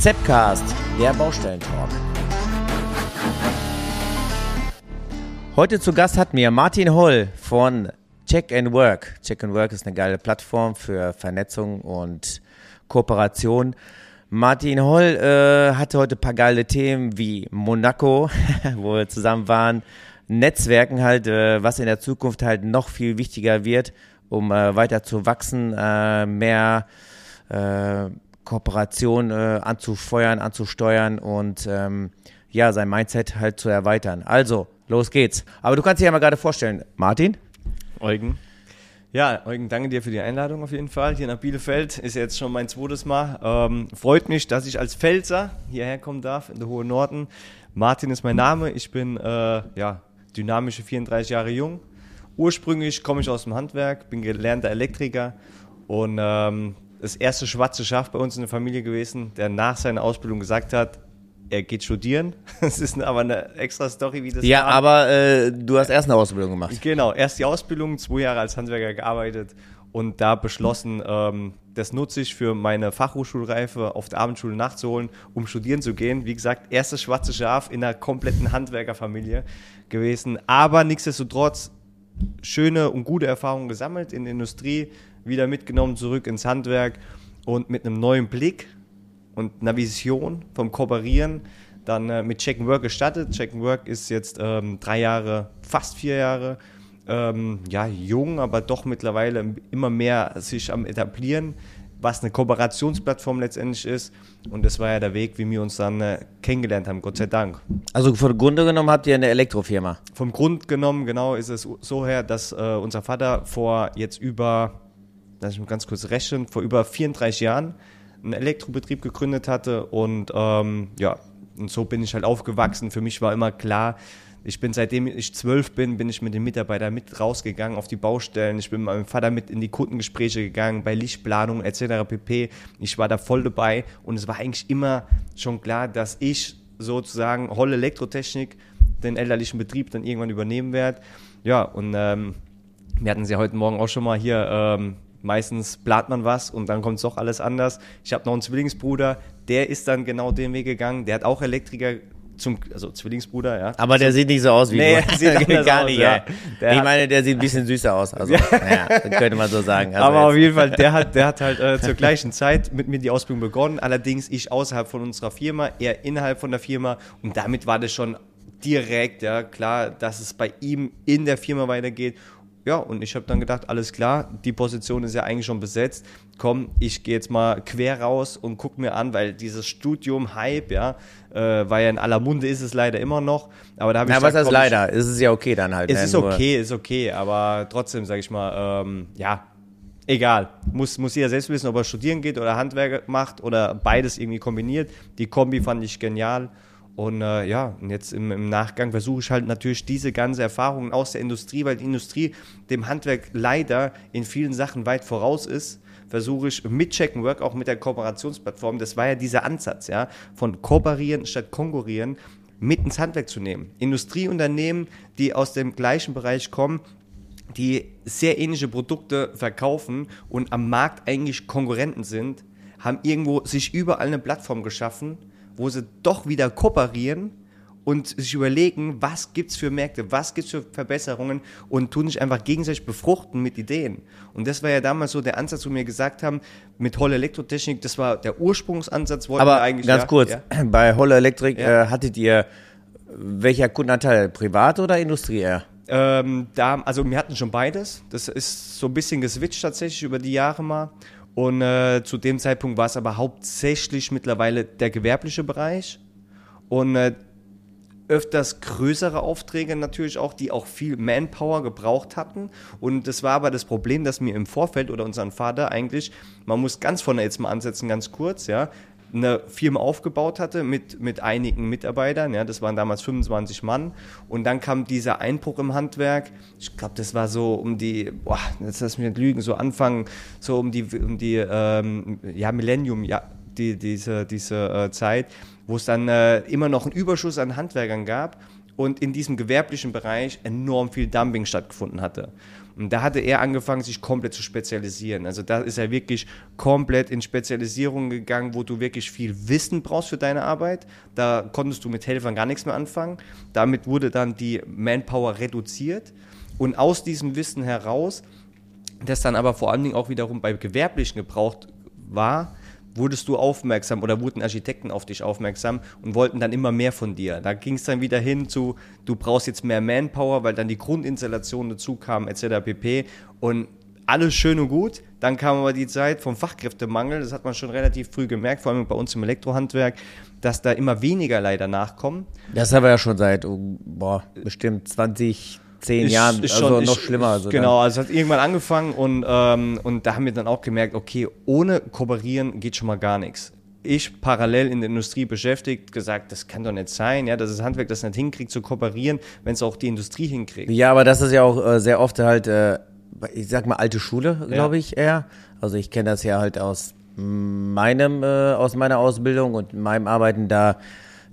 Zepcast, der Baustellentalk. Heute zu Gast hat mir Martin Holl von Check and Work. Check and Work ist eine geile Plattform für Vernetzung und Kooperation. Martin Holl äh, hatte heute ein paar geile Themen wie Monaco, wo wir zusammen waren, Netzwerken halt, äh, was in der Zukunft halt noch viel wichtiger wird, um äh, weiter zu wachsen, äh, mehr äh, Kooperation äh, anzufeuern, anzusteuern und ähm, ja, sein Mindset halt zu erweitern. Also, los geht's. Aber du kannst dich ja mal gerade vorstellen, Martin? Eugen. Ja, Eugen, danke dir für die Einladung auf jeden Fall. Hier nach Bielefeld ist jetzt schon mein zweites Mal. Ähm, freut mich, dass ich als Pfälzer hierher kommen darf in der Hohen Norden. Martin ist mein Name. Ich bin äh, ja, dynamische 34 Jahre jung. Ursprünglich komme ich aus dem Handwerk, bin gelernter Elektriker und ähm, das erste schwarze Schaf bei uns in der Familie gewesen, der nach seiner Ausbildung gesagt hat, er geht studieren. Das ist aber eine extra Story, wie das Ja, war. aber äh, du hast erst eine Ausbildung gemacht. Genau, erst die Ausbildung, zwei Jahre als Handwerker gearbeitet und da beschlossen, ähm, das nutze ich für meine Fachhochschulreife auf der Abendschule nachzuholen, um studieren zu gehen. Wie gesagt, erstes schwarze Schaf in einer kompletten Handwerkerfamilie gewesen. Aber nichtsdestotrotz schöne und gute Erfahrungen gesammelt in der Industrie, wieder mitgenommen zurück ins Handwerk und mit einem neuen Blick und einer Vision vom Kooperieren dann äh, mit Check and Work gestartet. Check and Work ist jetzt ähm, drei Jahre, fast vier Jahre, ähm, ja, jung, aber doch mittlerweile immer mehr sich am etablieren, was eine Kooperationsplattform letztendlich ist. Und das war ja der Weg, wie wir uns dann äh, kennengelernt haben, Gott sei Dank. Also von Grunde genommen habt ihr eine Elektrofirma. Vom Grund genommen, genau, ist es so her, dass äh, unser Vater vor jetzt über, lass ich mal ganz kurz rechnen, vor über 34 Jahren einen Elektrobetrieb gegründet hatte und ähm, ja, und so bin ich halt aufgewachsen. Für mich war immer klar, ich bin seitdem ich zwölf bin, bin ich mit den Mitarbeitern mit rausgegangen auf die Baustellen. Ich bin mit meinem Vater mit in die Kundengespräche gegangen, bei Lichtplanung etc. pp. Ich war da voll dabei und es war eigentlich immer schon klar, dass ich sozusagen Holle Elektrotechnik den elterlichen Betrieb dann irgendwann übernehmen werde. Ja, und ähm, wir hatten sie heute Morgen auch schon mal hier. Ähm, meistens plant man was und dann kommt doch alles anders. Ich habe noch einen Zwillingsbruder, der ist dann genau den Weg gegangen. Der hat auch Elektriker zum, also Zwillingsbruder, ja. Aber der sieht nicht so aus wie Nee, du. sieht Gar aus, nicht, ja. Der Ich meine, der sieht ein bisschen süßer aus. Also, ja, könnte man so sagen. Also Aber auf jetzt- jeden Fall, der hat, der hat halt äh, zur gleichen Zeit mit mir die Ausbildung begonnen. Allerdings ich außerhalb von unserer Firma, er innerhalb von der Firma. Und damit war das schon direkt, ja, klar, dass es bei ihm in der Firma weitergeht. Ja, und ich habe dann gedacht, alles klar, die Position ist ja eigentlich schon besetzt. Komm, ich gehe jetzt mal quer raus und guck mir an, weil dieses Studium Hype, ja, äh, war ja in aller Munde, ist es leider immer noch. Aber da habe ich Na, was heißt komm, ich- leider? Es ist ja okay dann halt. es ne? ist okay, ist okay, aber trotzdem, sage ich mal, ähm, ja, egal. Muss, muss jeder selbst wissen, ob er studieren geht oder Handwerk macht oder beides irgendwie kombiniert. Die Kombi fand ich genial. Und äh, ja, und jetzt im, im Nachgang versuche ich halt natürlich diese ganze Erfahrungen aus der Industrie, weil die Industrie dem Handwerk leider in vielen Sachen weit voraus ist, versuche ich mit Check Work, auch mit der Kooperationsplattform, das war ja dieser Ansatz, ja, von kooperieren statt konkurrieren, mit ins Handwerk zu nehmen. Industrieunternehmen, die aus dem gleichen Bereich kommen, die sehr ähnliche Produkte verkaufen und am Markt eigentlich Konkurrenten sind, haben irgendwo sich überall eine Plattform geschaffen, wo sie doch wieder kooperieren und sich überlegen, was gibt's für Märkte, was gibt's für Verbesserungen und tun sich einfach gegenseitig befruchten mit Ideen. Und das war ja damals so der Ansatz, wo wir gesagt haben, mit Holle Elektrotechnik, das war der Ursprungsansatz, wollten Aber eigentlich ganz ja, kurz, Ja. bei Holle Elektrik Ja. äh, hattet ihr welcher Kundenanteil? Privat oder Industrie eher? Ähm, da, also wir hatten schon beides. Das ist so ein bisschen geswitcht tatsächlich über die Jahre mal. Und äh, zu dem Zeitpunkt war es aber hauptsächlich mittlerweile der gewerbliche Bereich. Und äh, öfters größere Aufträge natürlich auch, die auch viel Manpower gebraucht hatten. Und das war aber das Problem, dass mir im Vorfeld oder unseren Vater eigentlich, man muss ganz von jetzt mal ansetzen, ganz kurz, ja, eine Firma aufgebaut hatte mit, mit einigen Mitarbeitern, ja, das waren damals 25 Mann. Und dann kam dieser Einbruch im Handwerk, ich glaube, das war so um die, boah, jetzt lass mich nicht lügen, so Anfang, so um die, um die, ähm, ja, Millennium, ja, die, diese, diese äh, Zeit, wo es dann äh, immer noch einen Überschuss an Handwerkern gab und in diesem gewerblichen Bereich enorm viel Dumping stattgefunden hatte. Und da hatte er angefangen, sich komplett zu spezialisieren. Also da ist er wirklich komplett in Spezialisierung gegangen, wo du wirklich viel Wissen brauchst für deine Arbeit. Da konntest du mit Helfern gar nichts mehr anfangen. Damit wurde dann die Manpower reduziert. Und aus diesem Wissen heraus, das dann aber vor allen Dingen auch wiederum bei Gewerblichen gebraucht war, wurdest du aufmerksam oder wurden Architekten auf dich aufmerksam und wollten dann immer mehr von dir. Da ging es dann wieder hin zu, du brauchst jetzt mehr Manpower, weil dann die Grundinstallation dazu kam, etc. pp. Und alles schön und gut. Dann kam aber die Zeit vom Fachkräftemangel, das hat man schon relativ früh gemerkt, vor allem bei uns im Elektrohandwerk, dass da immer weniger leider nachkommen. Das haben wir ja schon seit, oh, boah, bestimmt 20, zehn ist, Jahren, ist also schon, noch ist, schlimmer. Also genau, also es hat irgendwann angefangen und, ähm, und da haben wir dann auch gemerkt, okay, ohne Kooperieren geht schon mal gar nichts. Ich parallel in der Industrie beschäftigt, gesagt, das kann doch nicht sein, ja, dass das Handwerk das nicht hinkriegt zu kooperieren, wenn es auch die Industrie hinkriegt. Ja, aber das ist ja auch äh, sehr oft halt, äh, ich sag mal, alte Schule, glaube Ja. ich eher. Also ich kenne das ja halt aus meinem, äh, aus meiner Ausbildung und meinem Arbeiten da.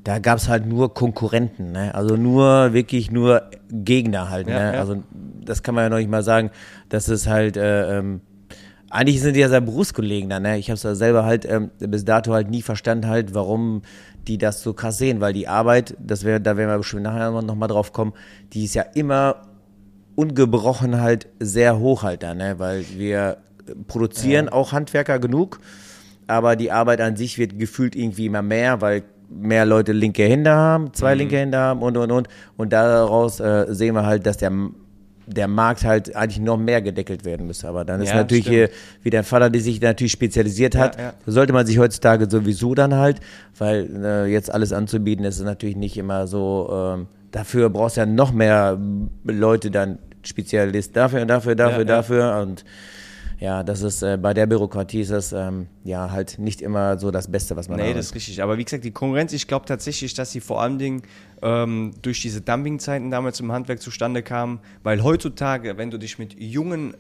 Da gab es halt nur Konkurrenten, ne? also nur wirklich nur Gegner halt. Ja, ne? ja. Also das kann man ja noch nicht mal sagen, dass es halt äh, ähm, eigentlich sind die ja seine Berufskollegen dann, ne? Ich habe es ja selber halt ähm, bis dato halt nie verstanden halt, warum die das so krass sehen, weil die Arbeit, das wäre, da werden wir bestimmt nachher noch mal drauf kommen, die ist ja immer ungebrochen halt sehr hoch halt da, ne? Weil wir produzieren auch Handwerker genug, aber die Arbeit an sich wird gefühlt irgendwie immer mehr, weil mehr Leute linke Hände haben, zwei linke Hände haben und und und und daraus äh, sehen wir halt, dass der der Markt halt eigentlich noch mehr gedeckelt werden müsste. Aber dann ist Ja, natürlich stimmt. hier, wie dein Vater, die sich natürlich spezialisiert hat, Ja, ja. sollte man sich heutzutage sowieso dann halt, weil äh, jetzt alles anzubieten, ist natürlich nicht immer so, ähm, dafür brauchst du ja noch mehr Leute dann, Spezialist dafür und dafür, dafür, dafür und ja, das ist, äh, bei der Bürokratie ist das ähm, ja halt nicht immer so das Beste, was man Nee, hat. das ist richtig. Aber wie gesagt, die Konkurrenz, ich glaube tatsächlich, dass sie vor allen Dingen ähm, durch diese Dumpingzeiten damals im Handwerk zustande kam, weil heutzutage, wenn du dich mit jungen,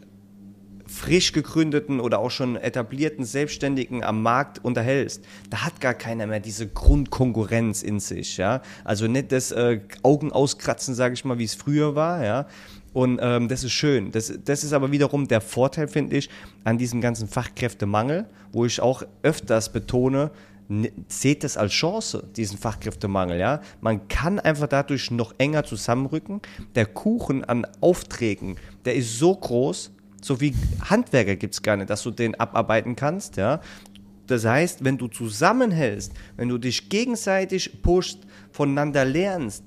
frisch gegründeten oder auch schon etablierten Selbstständigen am Markt unterhältst, da hat gar keiner mehr diese Grundkonkurrenz in sich, ja. Also nicht das äh, Augen auskratzen, sage ich mal, wie es früher war, ja. Und ähm, das ist schön. Das, das ist aber wiederum der Vorteil, finde ich, an diesem ganzen Fachkräftemangel, wo ich auch öfters betone, ne- seht das als Chance, diesen Fachkräftemangel, ja. Man kann einfach dadurch noch enger zusammenrücken. Der Kuchen an Aufträgen, der ist so groß, so wie Handwerker gibt es gar nicht, dass du den abarbeiten kannst, ja. Das heißt, wenn du zusammenhältst, wenn du dich gegenseitig pusht, voneinander lernst,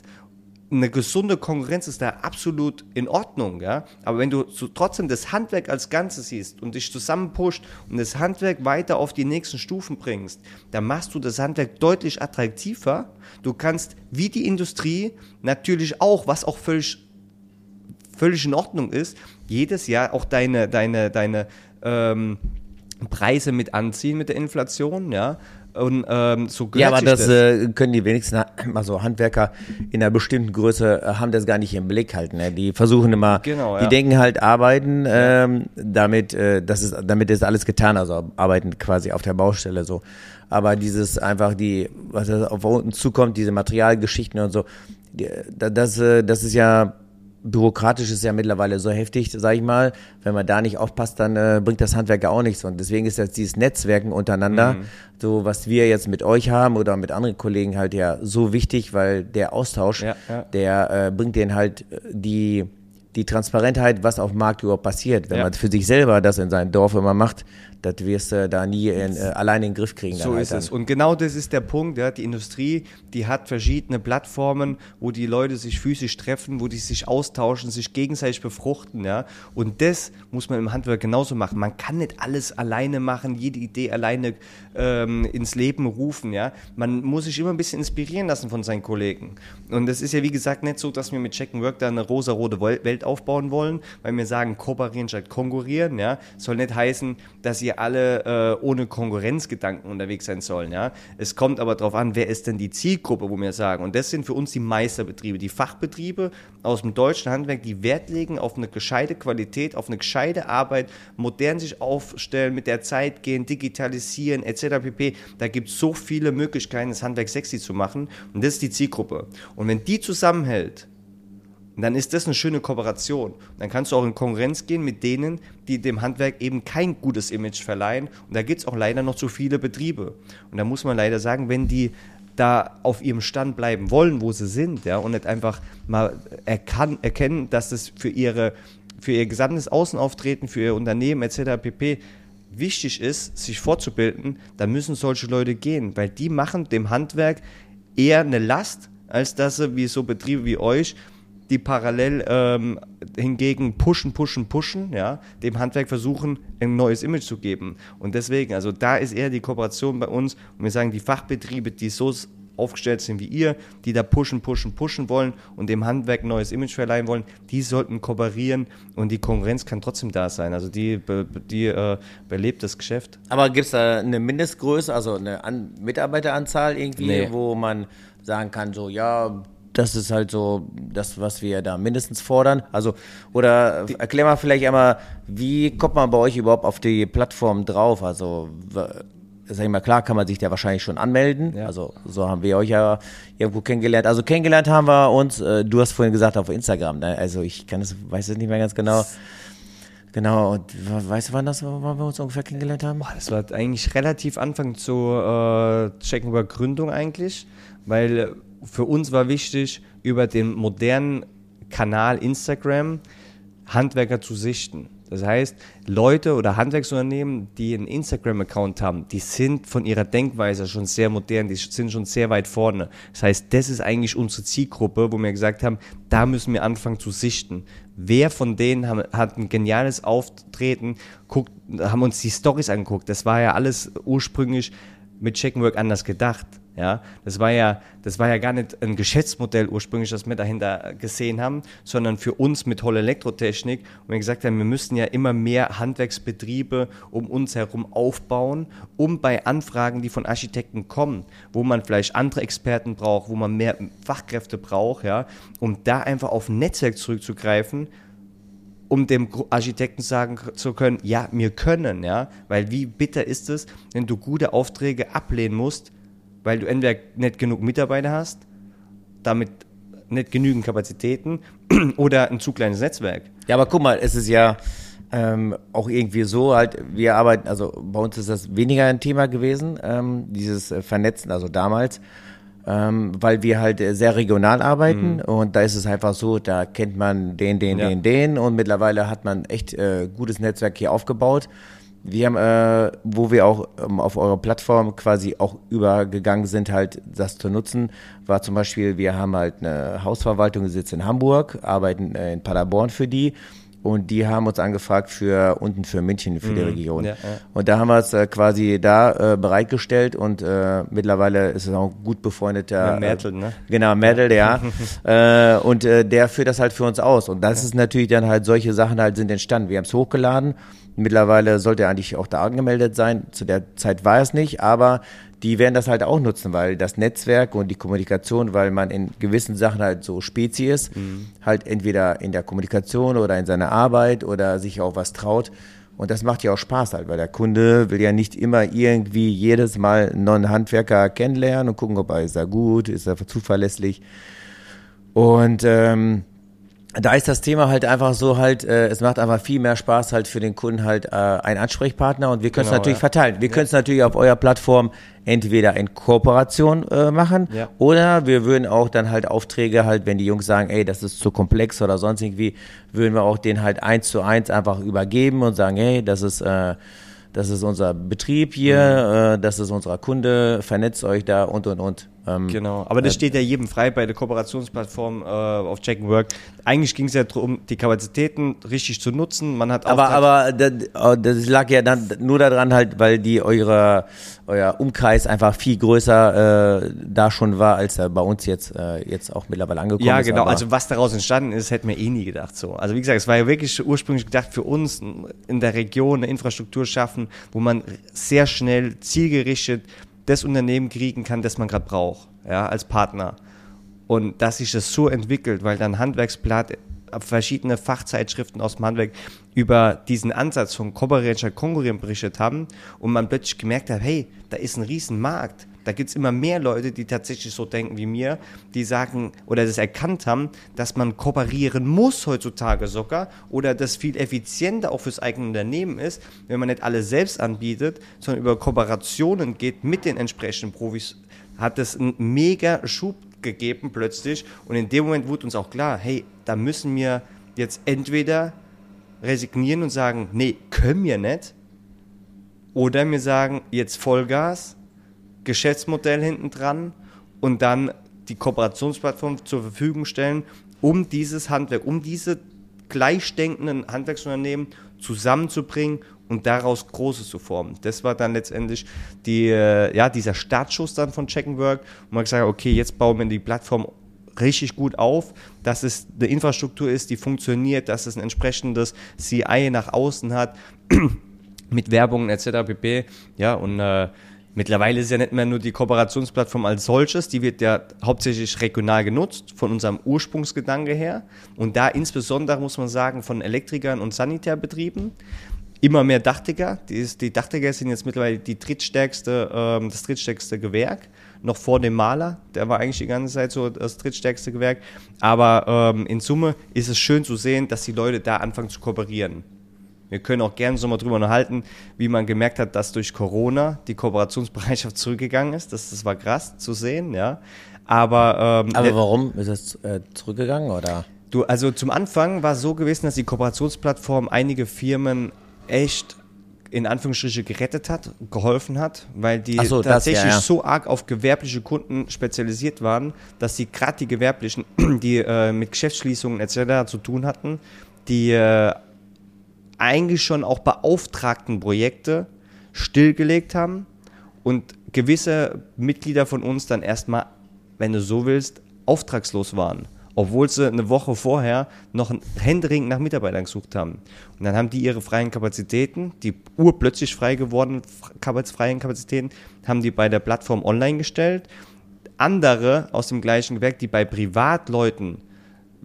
eine gesunde Konkurrenz ist da absolut in Ordnung, ja. Aber wenn du trotzdem das Handwerk als Ganzes siehst und dich zusammenpusht und das Handwerk weiter auf die nächsten Stufen bringst, dann machst du das Handwerk deutlich attraktiver. Du kannst wie die Industrie natürlich auch, was auch völlig völlig in Ordnung ist, jedes Jahr auch deine, deine, deine ähm, Preise mit anziehen mit der Inflation, ja. Und ähm, so Ja, aber sich das, Äh, können die wenigsten, also Handwerker in einer bestimmten Größe äh, haben das gar nicht im Blick halt. Ne? Die versuchen immer, Genau, die ja. denken halt arbeiten, ähm, damit, äh, das ist, damit ist alles getan, also arbeiten quasi auf der Baustelle so. Aber dieses einfach die, was auf uns zukommt, diese Materialgeschichten und so, die, da- das, äh, das ist ja bürokratisch ist ja mittlerweile so heftig, sag ich mal. Wenn man da nicht aufpasst, dann äh, bringt das Handwerk ja auch nichts. Und deswegen ist jetzt dieses Netzwerken untereinander, Mhm. so was wir jetzt mit euch haben oder mit anderen Kollegen halt ja so wichtig, weil der Austausch, Ja, ja. der äh, bringt denen halt äh, die die Transparentheit, was auf dem Markt überhaupt passiert. Wenn Ja. man für sich selber das in seinem Dorf immer macht, das wirst du da nie in, äh, alleine in den Griff kriegen. So halt ist dann. es. Und genau das ist der Punkt. Ja. Die Industrie, die hat verschiedene Plattformen, wo die Leute sich physisch treffen, wo die sich austauschen, sich gegenseitig befruchten. Ja. Und das muss man im Handwerk genauso machen. Man kann nicht alles alleine machen, jede Idee alleine ähm, ins Leben rufen. Ja. Man muss sich immer ein bisschen inspirieren lassen von seinen Kollegen. Und das ist ja, wie gesagt, nicht so, dass wir mit Check and Work da eine rosa-rote Wel- Welt aufbauen wollen, weil wir sagen, kooperieren statt konkurrieren. Ja. Soll nicht heißen, dass ihr ihr alle äh, ohne Konkurrenzgedanken unterwegs sein sollen. Ja? Es kommt aber darauf an, wer ist denn die Zielgruppe, wo wir sagen. Und das sind für uns die Meisterbetriebe, die Fachbetriebe aus dem deutschen Handwerk, die Wert legen auf eine gescheite Qualität, auf eine gescheite Arbeit, modern sich aufstellen, mit der Zeit gehen, digitalisieren etc. pp. Da gibt es so viele Möglichkeiten, das Handwerk sexy zu machen. Und das ist die Zielgruppe. Und wenn die zusammenhält, dann ist das eine schöne Kooperation. Dann kannst du auch in Konkurrenz gehen mit denen, die dem Handwerk eben kein gutes Image verleihen. Und da gibt es auch leider noch zu viele Betriebe. Und da muss man leider sagen, wenn die da auf ihrem Stand bleiben wollen, wo sie sind, ja, und nicht einfach mal erkan erkennen, dass das für ihre für ihr gesamtes Außenauftreten, für ihr Unternehmen etc. pp wichtig ist, sich fortzubilden, dann müssen solche Leute gehen, weil die machen dem Handwerk eher eine Last, als dass sie wie so Betriebe wie euch die parallel ähm, hingegen pushen, pushen, pushen, ja, dem Handwerk versuchen, ein neues Image zu geben. Und deswegen, also da ist eher die Kooperation bei uns und wir sagen, die Fachbetriebe, die so aufgestellt sind wie ihr, die da pushen, pushen, pushen wollen und dem Handwerk ein neues Image verleihen wollen, die sollten kooperieren und die Konkurrenz kann trotzdem da sein. Also die, die äh, belebt das Geschäft. Aber gibt es da eine Mindestgröße, also eine An Mitarbeiteranzahl irgendwie, nee. wo man sagen kann, so ja, das ist halt so das, was wir da mindestens fordern. Also, oder erklär mal vielleicht einmal, wie kommt man bei euch überhaupt auf die Plattform drauf? Also, sag ich mal, klar kann man sich da wahrscheinlich schon anmelden. Ja. Also, so haben wir euch ja irgendwo kennengelernt. Also, kennengelernt haben wir uns, äh, du hast vorhin gesagt, auf Instagram. Ne? Also, ich kann es, weiß es nicht mehr ganz genau. Genau, und weißt du, wann das wann wir uns ungefähr kennengelernt haben? Das war eigentlich relativ Anfang zur äh, Checkenberg Gründung eigentlich, weil für uns war wichtig, über den modernen Kanal Instagram Handwerker zu sichten. Das heißt, Leute oder Handwerksunternehmen, die einen Instagram-Account haben, die sind von ihrer Denkweise schon sehr modern, die sind schon sehr weit vorne. Das heißt, das ist eigentlich unsere Zielgruppe, wo wir gesagt haben, da müssen wir anfangen zu sichten. Wer von denen hat ein geniales Auftreten, guckt, haben uns die Stories angeguckt. Das war ja alles ursprünglich mit Checkenwork anders gedacht. Ja, das war ja, das war ja gar nicht ein Geschäftsmodell ursprünglich, das wir dahinter gesehen haben, sondern für uns mit Holl Elektrotechnik und wir gesagt haben, wir müssten ja immer mehr Handwerksbetriebe um uns herum aufbauen, um bei Anfragen, die von Architekten kommen, wo man vielleicht andere Experten braucht, wo man mehr Fachkräfte braucht, ja, um da einfach auf ein Netzwerk zurückzugreifen, um dem Architekten sagen zu können, ja, wir können, ja, weil wie bitter ist es, wenn du gute Aufträge ablehnen musst, weil du entweder nicht genug Mitarbeiter hast, damit nicht genügend Kapazitäten oder ein zu kleines Netzwerk. Ja, aber guck mal, es ist ja ähm, auch irgendwie so halt, wir arbeiten, also bei uns ist das weniger ein Thema gewesen, ähm, dieses äh, Vernetzen, also damals, ähm, weil wir halt äh, sehr regional arbeiten mhm. und da ist es einfach so, da kennt man den, den, ja. den, den und mittlerweile hat man echt äh, gutes Netzwerk hier aufgebaut. Wir haben, äh, wo wir auch ähm, auf eurer Plattform quasi auch übergegangen sind, halt das zu nutzen, war zum Beispiel, wir haben halt eine Hausverwaltung, sitzt in Hamburg, arbeiten äh, in Paderborn für die und die haben uns angefragt für unten für München, für mhm. die Region. Ja, ja. Und da haben wir es äh, quasi da äh, bereitgestellt und äh, mittlerweile ist es auch ein gut befreundeter. Ja, Mertel, ne? Genau, Mertel, ja. äh, und äh, der führt das halt für uns aus. Und das ist natürlich dann halt, solche Sachen halt sind entstanden. Wir haben es hochgeladen Mittlerweile sollte er eigentlich auch da angemeldet sein. Zu der Zeit war es nicht, aber die werden das halt auch nutzen, weil das Netzwerk und die Kommunikation, weil man in gewissen Sachen halt so Spezi ist, mhm. halt entweder in der Kommunikation oder in seiner Arbeit oder sich auch was traut. Und das macht ja auch Spaß halt, weil der Kunde will ja nicht immer irgendwie jedes Mal einen neuen Handwerker kennenlernen und gucken, ob er ist er gut, ist er zuverlässig. Und ähm, da ist das Thema halt einfach so halt, äh, es macht einfach viel mehr Spaß halt für den Kunden halt äh, ein Ansprechpartner und wir können es genau, natürlich ja. verteilen. Wir ja. können es natürlich auf eurer Plattform entweder in Kooperation äh, machen ja. oder wir würden auch dann halt Aufträge halt, wenn die Jungs sagen, ey, das ist zu komplex oder sonst irgendwie, würden wir auch den halt eins zu eins einfach übergeben und sagen, hey, das ist äh, das ist unser Betrieb hier, mhm. äh, das ist unser Kunde, vernetzt euch da und und und. Ähm, Genau, aber das steht ja jedem frei bei der Kooperationsplattform äh, auf Check Work. Eigentlich ging es ja darum, die Kapazitäten richtig zu nutzen. Man hat aber, aber das, oh, das lag ja dann nur daran halt, weil die eure, euer Umkreis einfach viel größer äh, da schon war, als er bei uns jetzt, äh, jetzt auch mittlerweile angekommen Ja, ist. genau. aber- Also was daraus entstanden ist, hätten wir eh nie gedacht so. Also wie gesagt, es war ja wirklich ursprünglich gedacht für uns in der Region eine Infrastruktur schaffen, wo man sehr schnell zielgerichtet das Unternehmen kriegen kann, das man gerade braucht, ja, als Partner. Und dass sich das so entwickelt, weil dann Handwerksblatt, äh, verschiedene Fachzeitschriften aus dem Handwerk über diesen Ansatz von Konkurrieren berichtet haben und man plötzlich gemerkt hat, hey, da ist ein Riesenmarkt. Da gibt es immer mehr Leute, die tatsächlich so denken wie mir, die sagen oder das erkannt haben, dass man kooperieren muss heutzutage sogar oder das viel effizienter auch fürs eigene Unternehmen ist, wenn man nicht alles selbst anbietet, sondern über Kooperationen geht mit den entsprechenden Profis, hat es einen mega Schub gegeben plötzlich. Und in dem Moment wurde uns auch klar, hey, da müssen wir jetzt entweder resignieren und sagen, nee, können wir nicht, oder wir sagen, jetzt Vollgas, Geschäftsmodell hinten dran und dann die Kooperationsplattform zur Verfügung stellen, um dieses Handwerk, um diese gleichdenkenden Handwerksunternehmen zusammenzubringen und daraus Großes zu formen. Das war dann letztendlich die, äh, ja, dieser Startschuss dann von Check Work, wo man gesagt hat, okay, jetzt bauen wir die Plattform richtig gut auf, dass es eine Infrastruktur ist, die funktioniert, dass es ein entsprechendes CI nach außen hat, mit Werbung etc. pp. Ja, und äh, mittlerweile ist ja nicht mehr nur die Kooperationsplattform als solches, die wird ja hauptsächlich regional genutzt, von unserem Ursprungsgedanke her. Und da insbesondere muss man sagen, von Elektrikern und Sanitärbetrieben. Immer mehr Dachdecker. Die, ist, die Dachdecker sind jetzt mittlerweile die drittstärkste, ähm, das drittstärkste Gewerk. Noch vor dem Maler. Der war eigentlich die ganze Zeit so das drittstärkste Gewerk. Aber ähm, in Summe ist es schön zu sehen, dass die Leute da anfangen zu kooperieren. Wir können auch gerne so mal drüber unterhalten, wie man gemerkt hat, dass durch Corona die Kooperationsbereitschaft zurückgegangen ist. Das, das war krass zu sehen, ja. Aber, ähm, aber warum ist es äh, zurückgegangen oder? Du, also zum Anfang war es so gewesen, dass die Kooperationsplattform einige Firmen echt in Anführungsstriche gerettet hat, geholfen hat, weil die so, das, tatsächlich ja, ja. so arg auf gewerbliche Kunden spezialisiert waren, dass sie gerade die Gewerblichen, die äh, mit Geschäftsschließungen etc. zu tun hatten, die äh, eigentlich schon auch beauftragten Projekte stillgelegt haben und gewisse Mitglieder von uns dann erstmal, wenn du so willst, auftragslos waren. Obwohl sie eine Woche vorher noch händeringend nach Mitarbeitern gesucht haben. Und dann haben die ihre freien Kapazitäten, die urplötzlich frei gewordenen freien Kapazitäten, haben die bei der Plattform online gestellt. Andere aus dem gleichen Gewerk, die bei Privatleuten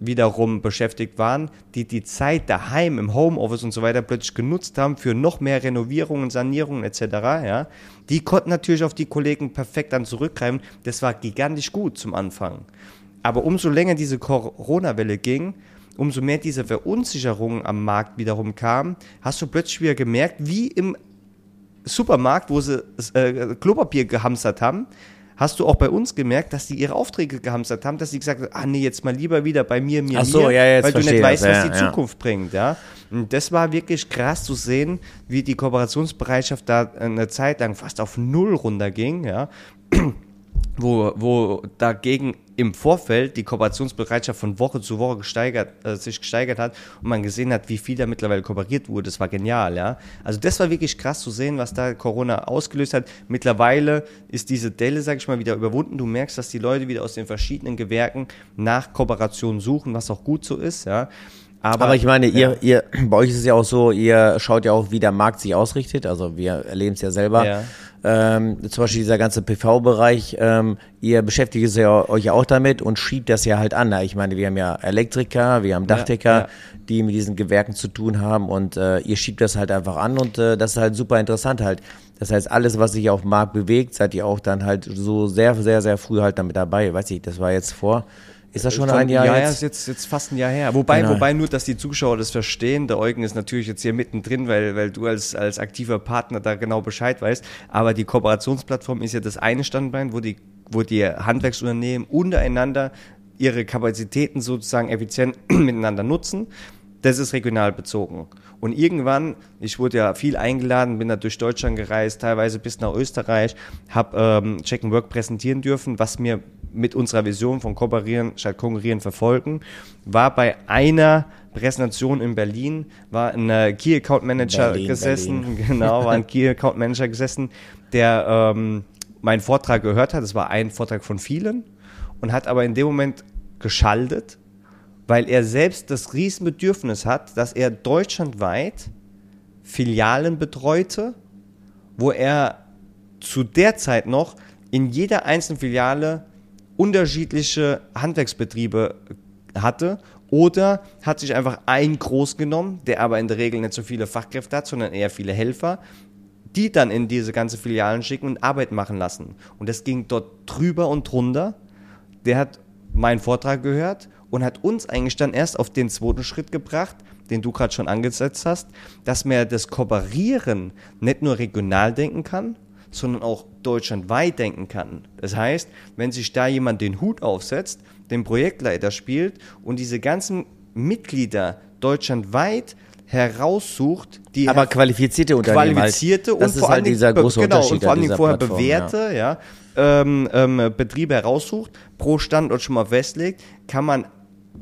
wiederum beschäftigt waren, die die Zeit daheim im Homeoffice und so weiter plötzlich genutzt haben für noch mehr Renovierungen, Sanierungen etc. Ja, die konnten natürlich auf die Kollegen perfekt dann zurückgreifen. Das war gigantisch gut zum Anfang. Aber umso länger diese Corona-Welle ging, umso mehr diese Verunsicherung am Markt wiederum kam, hast du plötzlich wieder gemerkt, wie im Supermarkt, wo sie äh, Klopapier gehamstert haben, hast du auch bei uns gemerkt, dass die ihre Aufträge gehamstert haben, dass sie gesagt haben, ah nee, jetzt mal lieber wieder bei mir, mir, Ach so, mir, ja, jetzt weil du nicht weißt, was ja, die ja. Zukunft bringt, ja. Und das war wirklich krass zu sehen, wie die Kooperationsbereitschaft da eine Zeit lang fast auf Null runterging, ja. Wo, wo dagegen im Vorfeld die Kooperationsbereitschaft von Woche zu Woche gesteigert, äh, sich gesteigert hat und man gesehen hat, wie viel da mittlerweile kooperiert wurde. Das war genial, ja. Also das war wirklich krass zu sehen, was da Corona ausgelöst hat. Mittlerweile ist diese Delle, sag ich mal, wieder überwunden. Du merkst, dass die Leute wieder aus den verschiedenen Gewerken nach Kooperation suchen, was auch gut so ist, ja. Aber ich meine, ihr, ihr, bei euch ist es ja auch so, ihr schaut ja auch, wie der Markt sich ausrichtet. Also wir erleben es ja selber. Ja. Ähm, zum Beispiel dieser ganze PV-Bereich, ähm, ihr beschäftigt es ja euch ja auch damit und schiebt das ja halt an. ne? Ich meine, wir haben ja Elektriker, wir haben Dachdecker, ja. die mit diesen Gewerken zu tun haben und äh, ihr schiebt das halt einfach an und äh, das ist halt super interessant halt. Das heißt, alles, was sich auf dem Markt bewegt, seid ihr auch dann halt so sehr, sehr, sehr früh halt damit dabei. Weiß ich, das war jetzt vor. Ist das schon Von- ein Jahr ja, Ja, jetzt? ist jetzt, jetzt fast ein Jahr her. Wobei, Genau. wobei nur, dass die Zuschauer das verstehen. Der Eugen ist natürlich jetzt hier mittendrin, weil, weil du als, als aktiver Partner da genau Bescheid weißt. Aber die Kooperationsplattform ist ja das eine Standbein, wo die, wo die Handwerksunternehmen untereinander ihre Kapazitäten sozusagen effizient miteinander nutzen. das ist regional bezogen. Und irgendwann, ich wurde ja viel eingeladen, bin da durch Deutschland gereist, teilweise bis nach Österreich, habe ähm, Check and Work präsentieren dürfen, was mir mit unserer Vision von Kooperieren statt Konkurrieren verfolgen, war bei einer Präsentation in Berlin, war ein äh, Key Account Manager Berlin, gesessen, Berlin. genau, war ein Key Account Manager gesessen, der ähm, meinen Vortrag gehört hat. Das war ein Vortrag von vielen und hat aber in dem Moment geschaltet, weil er selbst das Riesenbedürfnis hat, dass er deutschlandweit Filialen betreute, wo er zu der Zeit noch in jeder einzelnen Filiale unterschiedliche Handwerksbetriebe hatte oder hat sich einfach einen groß genommen, der aber in der Regel nicht so viele Fachkräfte hat, sondern eher viele Helfer, die dann in diese ganze Filialen schicken und Arbeit machen lassen. Und das ging dort drüber und drunter. Der hat meinen Vortrag gehört und hat uns eigentlich dann erst auf den zweiten Schritt gebracht, den du gerade schon angesetzt hast, dass man das Kooperieren nicht nur regional denken kann, sondern auch deutschlandweit denken kann. Das heißt, wenn sich da jemand den Hut aufsetzt, den Projektleiter spielt und diese ganzen Mitglieder deutschlandweit heraussucht, die Aber qualifizierte Unternehmen. qualifizierte halt. das und ist vor halt allen Dingen, dieser große genau, Unterschied und vor dieser vorher Plattform, bewährte ja. ähm, ähm, Betriebe heraussucht, pro Standort schon mal festlegt, kann man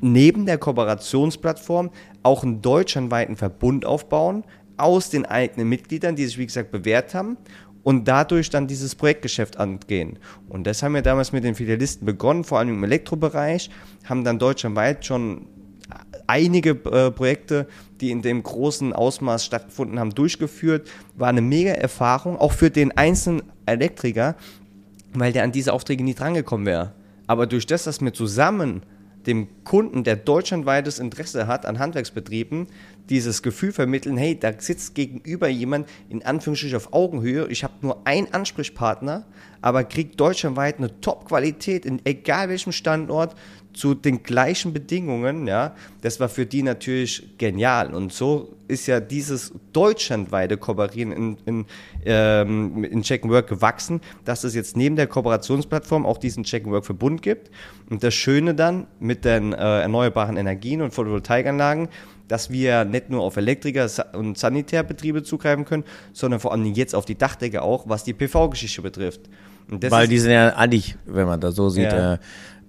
neben der Kooperationsplattform auch einen deutschlandweiten Verbund aufbauen aus den eigenen Mitgliedern, die sich wie gesagt bewährt haben und dadurch dann dieses Projektgeschäft angehen. Und das haben wir damals mit den Filialisten begonnen, vor allem im Elektrobereich, haben dann deutschlandweit schon einige äh, Projekte, die in dem großen Ausmaß stattgefunden haben, durchgeführt. War eine mega Erfahrung, auch für den einzelnen Elektriker, weil der an diese Aufträge nie drangekommen wäre. Aber durch das, dass wir zusammen dem Kunden, der deutschlandweites Interesse hat an Handwerksbetrieben, dieses Gefühl vermitteln, hey, da sitzt gegenüber jemand in Anführungsstrichen auf Augenhöhe, ich habe nur einen Ansprechpartner, aber kriegt deutschlandweit eine Top-Qualität in egal welchem Standort zu den gleichen Bedingungen, ja, das war für die natürlich genial. Und so ist ja dieses deutschlandweite Kooperieren in, in, ähm, in Check and Work gewachsen, dass es jetzt neben der Kooperationsplattform auch diesen Check and Work Verbund gibt. Und das Schöne dann mit den äh, erneuerbaren Energien und Photovoltaikanlagen, dass wir nicht nur auf Elektriker und Sanitärbetriebe zugreifen können, sondern vor allem jetzt auf die Dachdecke auch, was die PV-Geschichte betrifft. Weil die sind ja eigentlich, wenn man das so sieht, Ja. äh,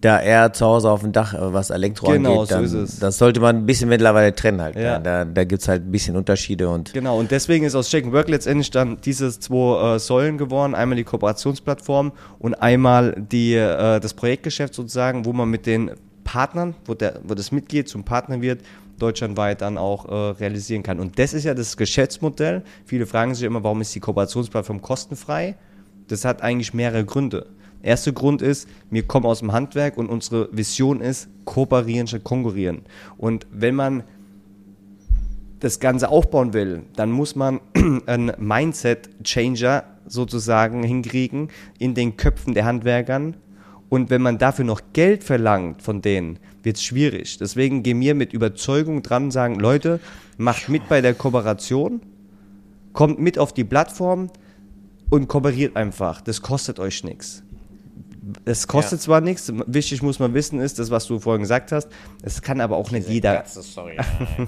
da eher zu Hause auf dem Dach, äh, was Elektro Genau, angeht, so dann, ist es. das sollte man ein bisschen mittlerweile trennen halt. Ja. Da, da gibt's halt ein bisschen Unterschiede und Genau, und deswegen ist aus Check Work letztendlich dann diese zwei äh, Säulen geworden. Einmal die Kooperationsplattform und einmal die, äh, das Projektgeschäft sozusagen, wo man mit den Partnern, wo, der, wo das Mitglied zum Partner wird, deutschlandweit dann auch äh, realisieren kann. Und das ist ja das Geschäftsmodell. Viele fragen sich immer, warum ist die Kooperationsplattform kostenfrei? Das hat eigentlich mehrere Gründe. Erster Grund ist, wir kommen aus dem Handwerk und unsere Vision ist, kooperieren statt konkurrieren. Und wenn man das Ganze aufbauen will, dann muss man einen Mindset-Changer sozusagen hinkriegen in den Köpfen der Handwerkern. Und wenn man dafür noch Geld verlangt von denen, wird es schwierig. Deswegen gehen wir mit Überzeugung dran und sagen, Leute, macht mit bei der Kooperation, kommt mit auf die Plattform und kooperiert einfach. Das kostet euch nichts. Es kostet zwar nichts, wichtig muss man wissen, ist das, was du vorhin gesagt hast, es kann aber auch nicht jeder. sorry.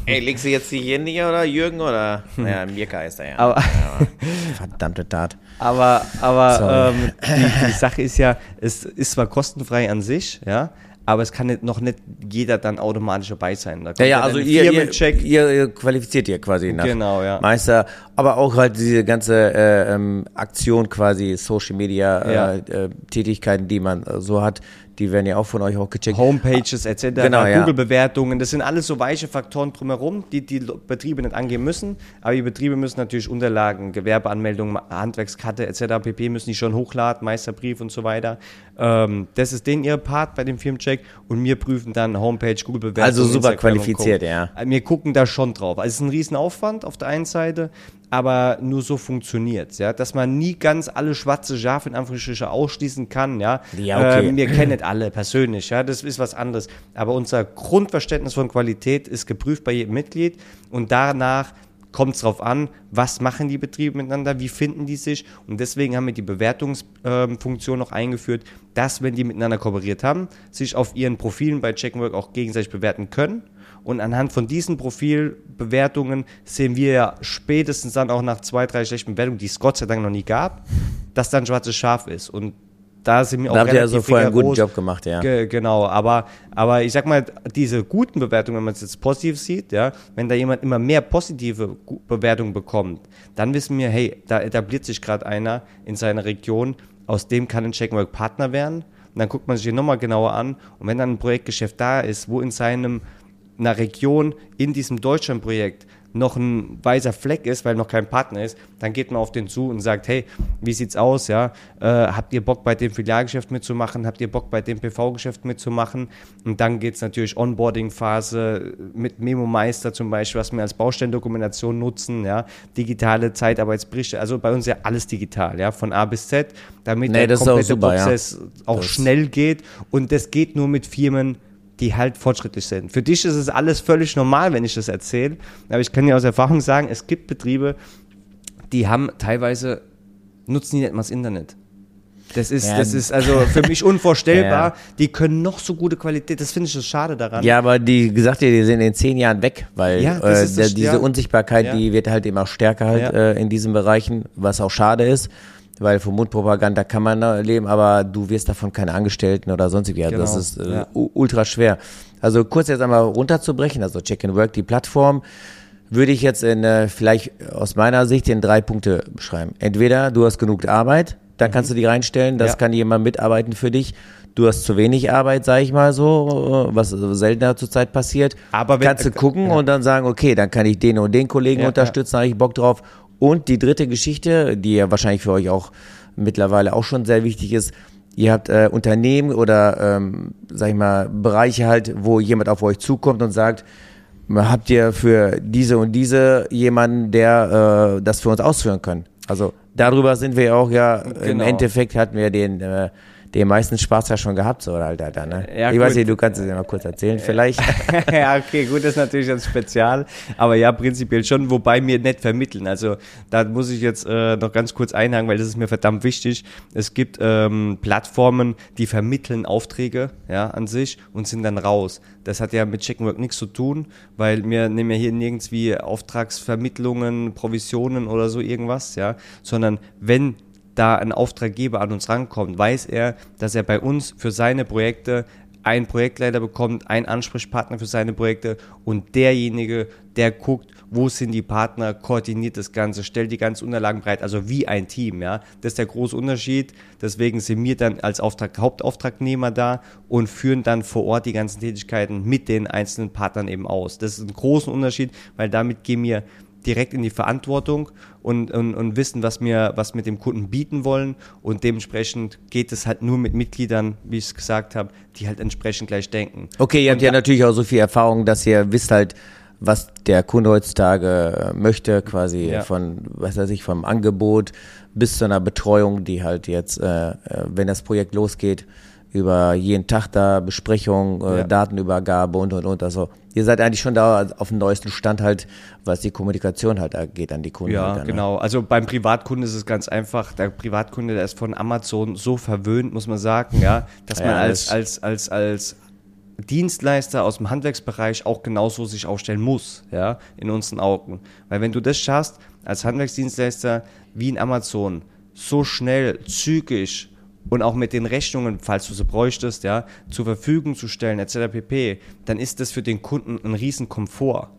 Ey, legst du jetzt die hier oder Jürgen oder? Ja, Mirka ist er ja. Aber- ja. Verdammte Tat. Aber, aber ähm, die, die Sache ist ja, es ist zwar kostenfrei an sich, ja, aber es kann nicht, noch nicht jeder dann automatisch dabei sein. Da Ja, ja, also ihr, ihr, ihr qualifiziert ihr quasi nach Genau, ja. Meister, aber auch halt diese ganze äh, ähm, Aktion quasi, Social Media Ja. äh, äh, Tätigkeiten, die man äh, so hat, die werden ja auch von euch auch gecheckt. Homepages etc., Genau, ja. Google-Bewertungen, das sind alles so weiche Faktoren drumherum, die die Betriebe nicht angehen müssen. Aber die Betriebe müssen natürlich Unterlagen, Gewerbeanmeldungen, Handwerkskarte etc. pp. müssen die schon hochladen, Meisterbrief und so weiter. Ähm, das ist denen ihr Part bei dem Firmencheck und wir prüfen dann Homepage, Google-Bewertungen. Also super Instagram qualifiziert, ja. Wir gucken da schon drauf. Also es ist ein Riesenaufwand auf der einen Seite, aber nur so funktioniert ja, dass man nie ganz alle schwarze Schafe in Anführungsstrichen ausschließen kann, ja. Ja, okay. Ähm, wir kennen alle persönlich, ja, das ist was anderes. Aber unser Grundverständnis von Qualität ist geprüft bei jedem Mitglied und danach kommt es darauf an, was machen die Betriebe miteinander, wie finden die sich und deswegen haben wir die Bewertungsfunktion noch eingeführt, dass wenn die miteinander kooperiert haben, sich auf ihren Profilen bei Checkwork auch gegenseitig bewerten können Und anhand von diesen Profilbewertungen sehen wir ja spätestens dann auch nach zwei, drei schlechten Bewertungen, die es Gott sei Dank noch nie gab, dass dann schwarzes Schaf ist. Und da sind wir Da auch habt ihr also relativ vorher einen guten. Job gemacht, ja. Ge genau, aber, aber ich sag mal, diese guten Bewertungen, wenn man es jetzt positiv sieht, ja, wenn da jemand immer mehr positive Bewertungen bekommt, dann wissen wir, hey, da etabliert sich gerade einer in seiner Region, aus dem kann ein Checkwork Partner werden. Und dann guckt man sich den nochmal genauer an. Und wenn dann ein Projektgeschäft da ist, wo in seinem einer Region in diesem Deutschlandprojekt noch ein weißer Fleck ist, weil noch kein Partner ist, dann geht man auf den zu und sagt, hey, wie sieht's aus, ja? Äh, habt ihr Bock bei dem Filialgeschäft mitzumachen? Habt ihr Bock bei dem PV-Geschäft mitzumachen? Und dann geht's natürlich Onboarding-Phase mit Memo Meister zum Beispiel, was wir als Baustellendokumentation nutzen, ja? Digitale Zeitarbeitsberichte, also bei uns ja alles digital, ja? Von A bis Z, damit Nee, der auch komplette super, ja. Prozess auch Das- schnell geht. Und das geht nur mit Firmen, die halt fortschrittlich sind. Für dich ist es alles völlig normal, wenn ich das erzähle. Aber ich kann dir aus Erfahrung sagen, es gibt Betriebe, die haben teilweise, nutzen die nicht mal das Internet. Das ist, Ja, das ist also für mich unvorstellbar. Ja. Die können noch so gute Qualität. Das finde ich das schade daran. Ja, aber die gesagt die sind in zehn Jahren weg, weil Ja, äh, diese. Unsichtbarkeit, die wird halt immer stärker halt äh, in diesen Bereichen, was auch schade ist, weil von Mundpropaganda kann man äh, leben, aber du wirst davon keine Angestellten oder sonstig. Also das Genau, ist äh, ja. ultra schwer. Also kurz jetzt einmal runterzubrechen, also Check and Work, die Plattform, würde ich jetzt in äh, vielleicht aus meiner Sicht in drei Punkte beschreiben. Entweder du hast genug Arbeit, dann kannst du die reinstellen, das Mhm. Ja. kann jemand mitarbeiten für dich. Du hast zu wenig Arbeit, sag ich mal so, äh, was seltener zurzeit passiert. Aber wenn- kannst du gucken und dann sagen, okay, dann kann ich den und den Kollegen Ja, unterstützen, habe ich Bock drauf. Und die dritte Geschichte, die ja wahrscheinlich für euch auch mittlerweile auch schon sehr wichtig ist, ihr habt äh, Unternehmen oder, ähm, sag ich mal, Bereiche halt, wo jemand auf euch zukommt und sagt, habt ihr für diese und diese jemanden, der äh, das für uns ausführen kann. Also darüber sind wir auch ja, im Genau. Endeffekt hatten wir den, äh, den meisten Spaß ja schon gehabt, so halt, Alter, ne? Ja, ich weiß gut. nicht, du kannst es ja mal kurz erzählen, vielleicht. ja, okay, gut, das ist natürlich ein Spezial, aber ja, prinzipiell schon, wobei mir nicht vermitteln. Also da muss ich jetzt äh, noch ganz kurz einhaken, weil das ist mir verdammt wichtig. Es gibt ähm, Plattformen, die vermitteln Aufträge ja, an sich und sind dann raus. Das hat ja mit Checkenwork nichts zu tun, weil wir nehmen ja hier nirgends wie Auftragsvermittlungen, Provisionen oder so irgendwas, ja, sondern wenn da ein Auftraggeber an uns rankommt, weiß er, dass er bei uns für seine Projekte einen Projektleiter bekommt, einen Ansprechpartner für seine Projekte und derjenige, der guckt, wo sind die Partner, koordiniert das Ganze, stellt die ganzen Unterlagen bereit, also wie ein Team, ja. Das ist der große Unterschied. Deswegen sind wir dann als Auftrag, Hauptauftragnehmer da und führen dann vor Ort die ganzen Tätigkeiten mit den einzelnen Partnern eben aus. Das ist ein großer Unterschied, weil damit gehen wir direkt in die Verantwortung und, und, und wissen, was wir, was mit dem Kunden bieten wollen. Und dementsprechend geht es halt nur mit Mitgliedern, wie ich es gesagt habe, die halt entsprechend gleich denken. Okay, ihr habt ja natürlich auch so viel Erfahrung, dass ihr wisst halt, was der Kunde heutzutage äh, möchte, quasi Ja. von, was weiß ich, vom Angebot bis zu einer Betreuung, die halt jetzt, äh, äh, wenn das Projekt losgeht, über jeden Tag da Besprechung, äh, Ja. Datenübergabe und und und. Also ihr seid eigentlich schon da auf dem neuesten Stand halt, was die Kommunikation halt angeht an die Kunden. Ja, halt dann, ne? genau. Also beim Privatkunden ist es ganz einfach. Der Privatkunde, der ist von Amazon so verwöhnt, muss man sagen, ja, dass man Ja, als, das- als, als, als Dienstleister aus dem Handwerksbereich auch genauso sich aufstellen muss, ja, in unseren Augen. Weil wenn du das schaffst, als Handwerksdienstleister wie in Amazon, so schnell, zügig und auch mit den Rechnungen, falls du sie bräuchtest, ja, zur Verfügung zu stellen, etc. pp., dann ist das für den Kunden ein riesen Komfort.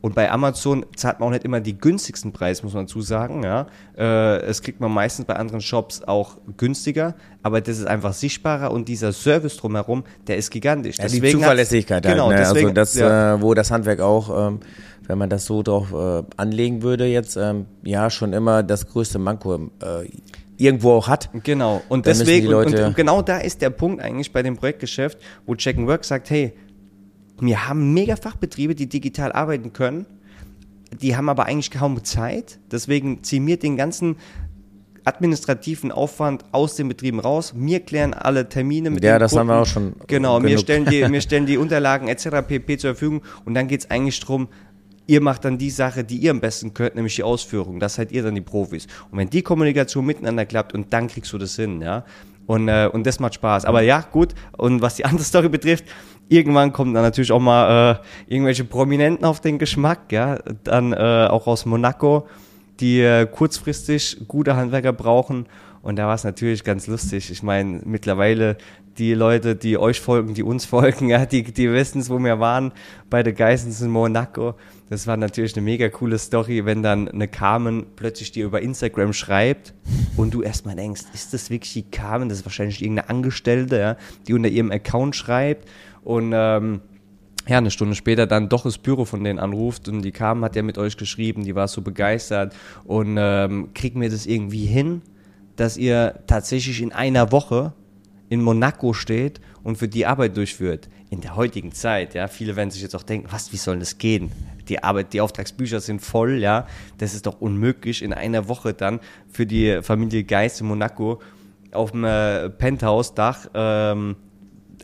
Und bei Amazon zahlt man auch nicht immer die günstigsten Preise, muss man dazu sagen. Ja. Äh, es kriegt man meistens bei anderen Shops auch günstiger, aber das ist einfach sichtbarer und dieser Service drumherum, der ist gigantisch. Ja, die Deswegen hat's- Zuverlässigkeit genau, halt, ne? deswegen, also das, ja. äh, wo das Handwerk auch, ähm, wenn man das so drauf äh, anlegen würde jetzt, ähm, ja, schon immer das größte Manko äh, irgendwo auch hat. Genau, und deswegen, die und, und, Leute- genau da ist der Punkt eigentlich bei dem Projektgeschäft, wo Check and Work sagt, hey, wir haben mega Fachbetriebe, die digital arbeiten können, die haben aber eigentlich kaum Zeit, deswegen ziehen wir den ganzen administrativen Aufwand aus den Betrieben raus. Wir klären alle Termine mit Ja, den das haben wir Kunden. auch schon Genau, wir genug. stellen, die, wir stellen die Unterlagen etc. pp. zur Verfügung und dann geht es eigentlich darum, ihr macht dann die Sache, die ihr am besten könnt, nämlich die Ausführung. Das seid ihr dann die Profis. Und wenn die Kommunikation miteinander klappt und dann kriegst du das hin, ja. Und, äh, und das macht Spaß. Aber ja, gut. Und was die andere Story betrifft, irgendwann kommen dann natürlich auch mal äh, irgendwelche Prominenten auf den Geschmack, ja. Dann äh, auch aus Monaco, die äh, kurzfristig gute Handwerker brauchen. Und da war es natürlich ganz lustig. Ich meine, mittlerweile die Leute, die euch folgen, die uns folgen, ja, die, die wissen es, wo wir waren bei der Geissens in Monaco. Das war natürlich eine mega coole Story, wenn dann eine Carmen plötzlich dir über Instagram schreibt und du erstmal denkst, ist das wirklich die Carmen? Das ist wahrscheinlich irgendeine Angestellte, ja, die unter ihrem Account schreibt und ähm, ja, eine Stunde später dann doch das Büro von denen anruft und die Carmen hat ja mit euch geschrieben, die war so begeistert und ähm, kriegt mir das irgendwie hin, dass ihr tatsächlich in einer Woche in Monaco steht und für die Arbeit durchführt. In der heutigen Zeit, ja, viele werden sich jetzt auch denken, was, wie soll das gehen? Die Arbeit, die Auftragsbücher sind voll, ja, das ist doch unmöglich, in einer Woche dann für die Familie Geist in Monaco auf dem äh, Penthouse-Dach ähm,